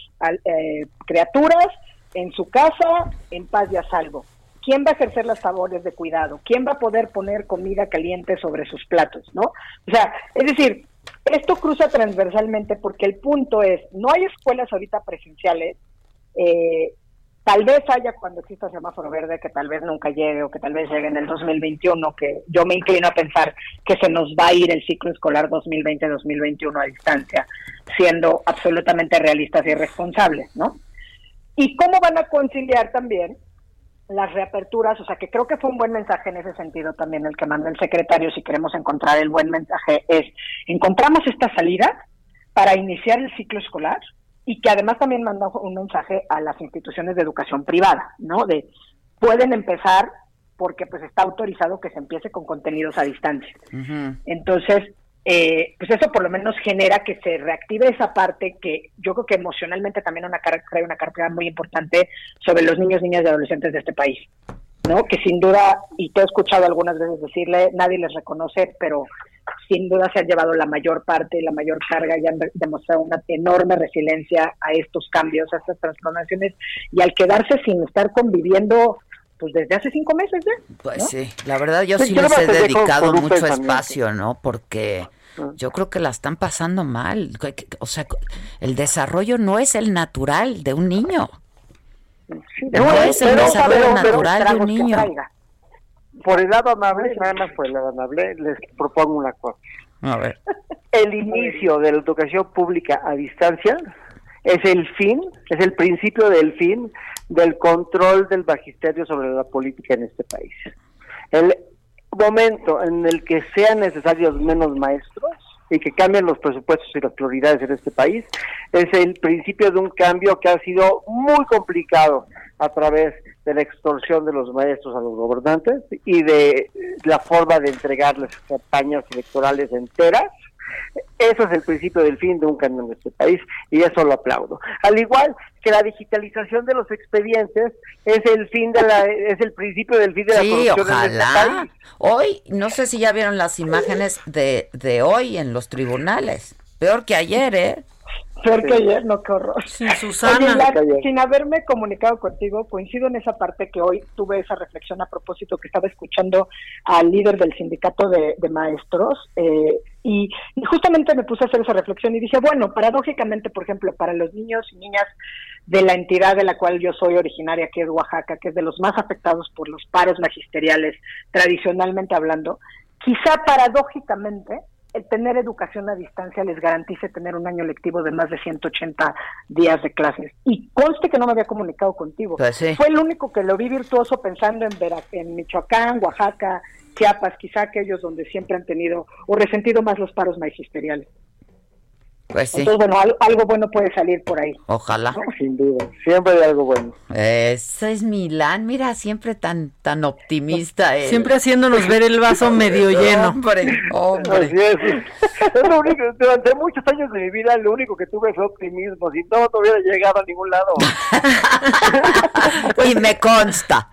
eh, criaturas en su casa en paz y a salvo. ¿Quién va a ejercer las labores de cuidado? ¿Quién va a poder poner comida caliente sobre sus platos, no? O sea, es decir, esto cruza transversalmente porque el punto es, no hay escuelas ahorita presenciales, eh, Tal vez haya cuando exista semáforo verde, que tal vez nunca llegue o que tal vez llegue en el 2021, que yo me inclino a pensar que se nos va a ir el ciclo escolar 2020-2021 a distancia, siendo absolutamente realistas y responsables, ¿no? ¿Y cómo van a conciliar también las reaperturas? O sea, que creo que fue un buen mensaje en ese sentido también el que mandó el secretario, si queremos encontrar el buen mensaje, es, encontramos esta salida para iniciar el ciclo escolar y que además también mandó un mensaje a las instituciones de educación privada, ¿no? De pueden empezar porque pues está autorizado que se empiece con contenidos a distancia. Entonces, eh, pues eso por lo menos genera que se reactive esa parte que yo creo que emocionalmente también una trae una carga muy importante sobre los niños, niñas y adolescentes de este país. ¿no? Que sin duda, y te he escuchado algunas veces decirle, nadie les reconoce, pero sin duda se han llevado la mayor parte, la mayor carga y han demostrado una enorme resiliencia a estos cambios, a estas transformaciones, y al quedarse sin estar conviviendo, pues desde hace cinco meses ya. Pues ¿no? sí, la verdad yo Pues sí yo les he dedicado mucho espacio, ¿no? Porque yo creo que la están pasando mal. O sea, el desarrollo no es el natural de un niño. No es el pero- desarrollo pero- pero natural de un niño. traiga. Por el lado amable, nada más por el lado amable, les propongo una cosa. A ver. El inicio de la educación pública a distancia es el fin, es el principio del fin del control del magisterio sobre la política en este país. El momento en el que sean necesarios menos maestros y que cambien los presupuestos y las prioridades en este país es el principio de un cambio que ha sido muy complicado a través de la extorsión de los maestros a los gobernantes y de la forma de entregarles campañas electorales enteras Eso es el principio del fin de un cambio en este país y eso lo aplaudo. Al igual que la digitalización de los expedientes es el fin de la es el principio del fin de la corrupción en este país. Hoy, no sé si ya vieron las imágenes de, de hoy en los tribunales. Peor que ayer, ¿eh? Peor que ayer, no, qué horror. Sí, Susana. sin haberme comunicado contigo, coincido en esa parte que hoy tuve esa reflexión a propósito que estaba escuchando al líder del sindicato de, maestros eh, y, y, justamente me puse a hacer esa reflexión y dije, bueno, paradójicamente, por ejemplo, para los niños y niñas de la entidad de la cual yo soy originaria, que es Oaxaca, que es de los más afectados por los paros magisteriales, tradicionalmente hablando, quizá paradójicamente el tener educación a distancia les garantice tener un año lectivo de más de 180 días de clases. Y conste que no me había comunicado contigo. Pues Fue el único que lo vi virtuoso pensando en, en Michoacán, Oaxaca, Chiapas, quizá aquellos donde siempre han tenido o resentido más los paros magisteriales. Pues sí. Entonces, bueno, algo, bueno puede salir por ahí. Ojalá. sin duda, siempre hay algo bueno. Eso es Milán, mira, siempre tan tan optimista. Siempre haciéndonos ver el vaso medio lleno. Hombre, hombre. Así es. es lo único, durante muchos años de mi vida, lo único que tuve fue optimismo. Si no, no hubiera llegado a ningún lado. y me consta.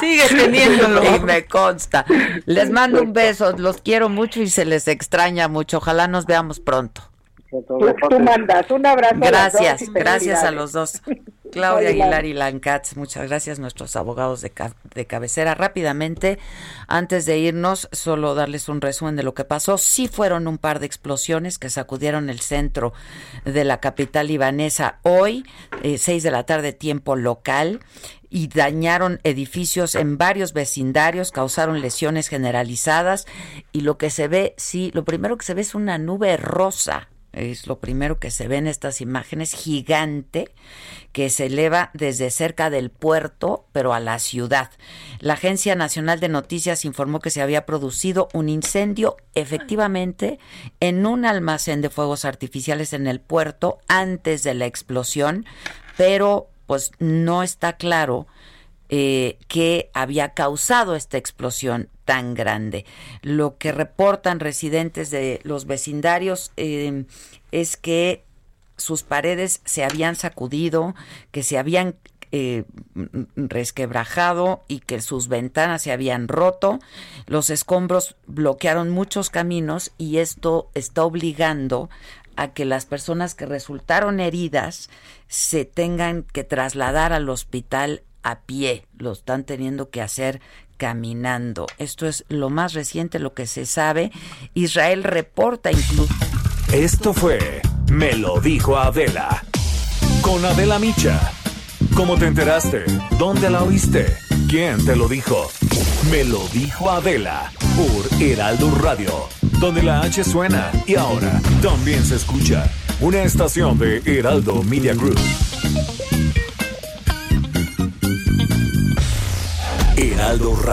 Sigue teniéndolo. Y me consta. Les mando un beso, los quiero mucho y se les extraña mucho. Ojalá nos veamos pronto. Tú, mandas un abrazo. Gracias, gracias a los dos. Claudia Aguilar y Lancats, muchas gracias, nuestros abogados de, de, cabecera. Rápidamente, antes de irnos, solo darles un resumen de lo que pasó. Sí fueron un par de explosiones que sacudieron el centro de la capital libanesa hoy, eh, seis de la tarde, tiempo local y dañaron edificios en varios vecindarios, causaron lesiones generalizadas y lo que se ve, sí, lo primero que se ve es una nube rosa es lo primero que se ve en estas imágenes, gigante, que se eleva desde cerca del puerto, pero a la ciudad. La Agencia Nacional de Noticias informó que se había producido un incendio efectivamente en un almacén de fuegos artificiales en el puerto antes de la explosión, pero pues no está claro eh, qué había causado esta explosión tan grande. Lo que reportan residentes de los vecindarios eh, es que sus paredes se habían sacudido, que se habían eh, resquebrajado y que sus ventanas se habían roto. Los escombros bloquearon muchos caminos y esto está obligando a que las personas que resultaron heridas se tengan que trasladar al hospital a pie, lo están teniendo que hacer caminando. Esto es lo más reciente, lo que se sabe. Israel reporta incluso. Esto fue Me lo dijo Adela. Con Adela Micha. ¿Cómo te enteraste? ¿Dónde la oíste? ¿Quién te lo dijo? Me lo dijo Adela por Heraldo Radio, donde la H suena y ahora también se escucha. Una estación de Heraldo Media Group. Heraldo Radio.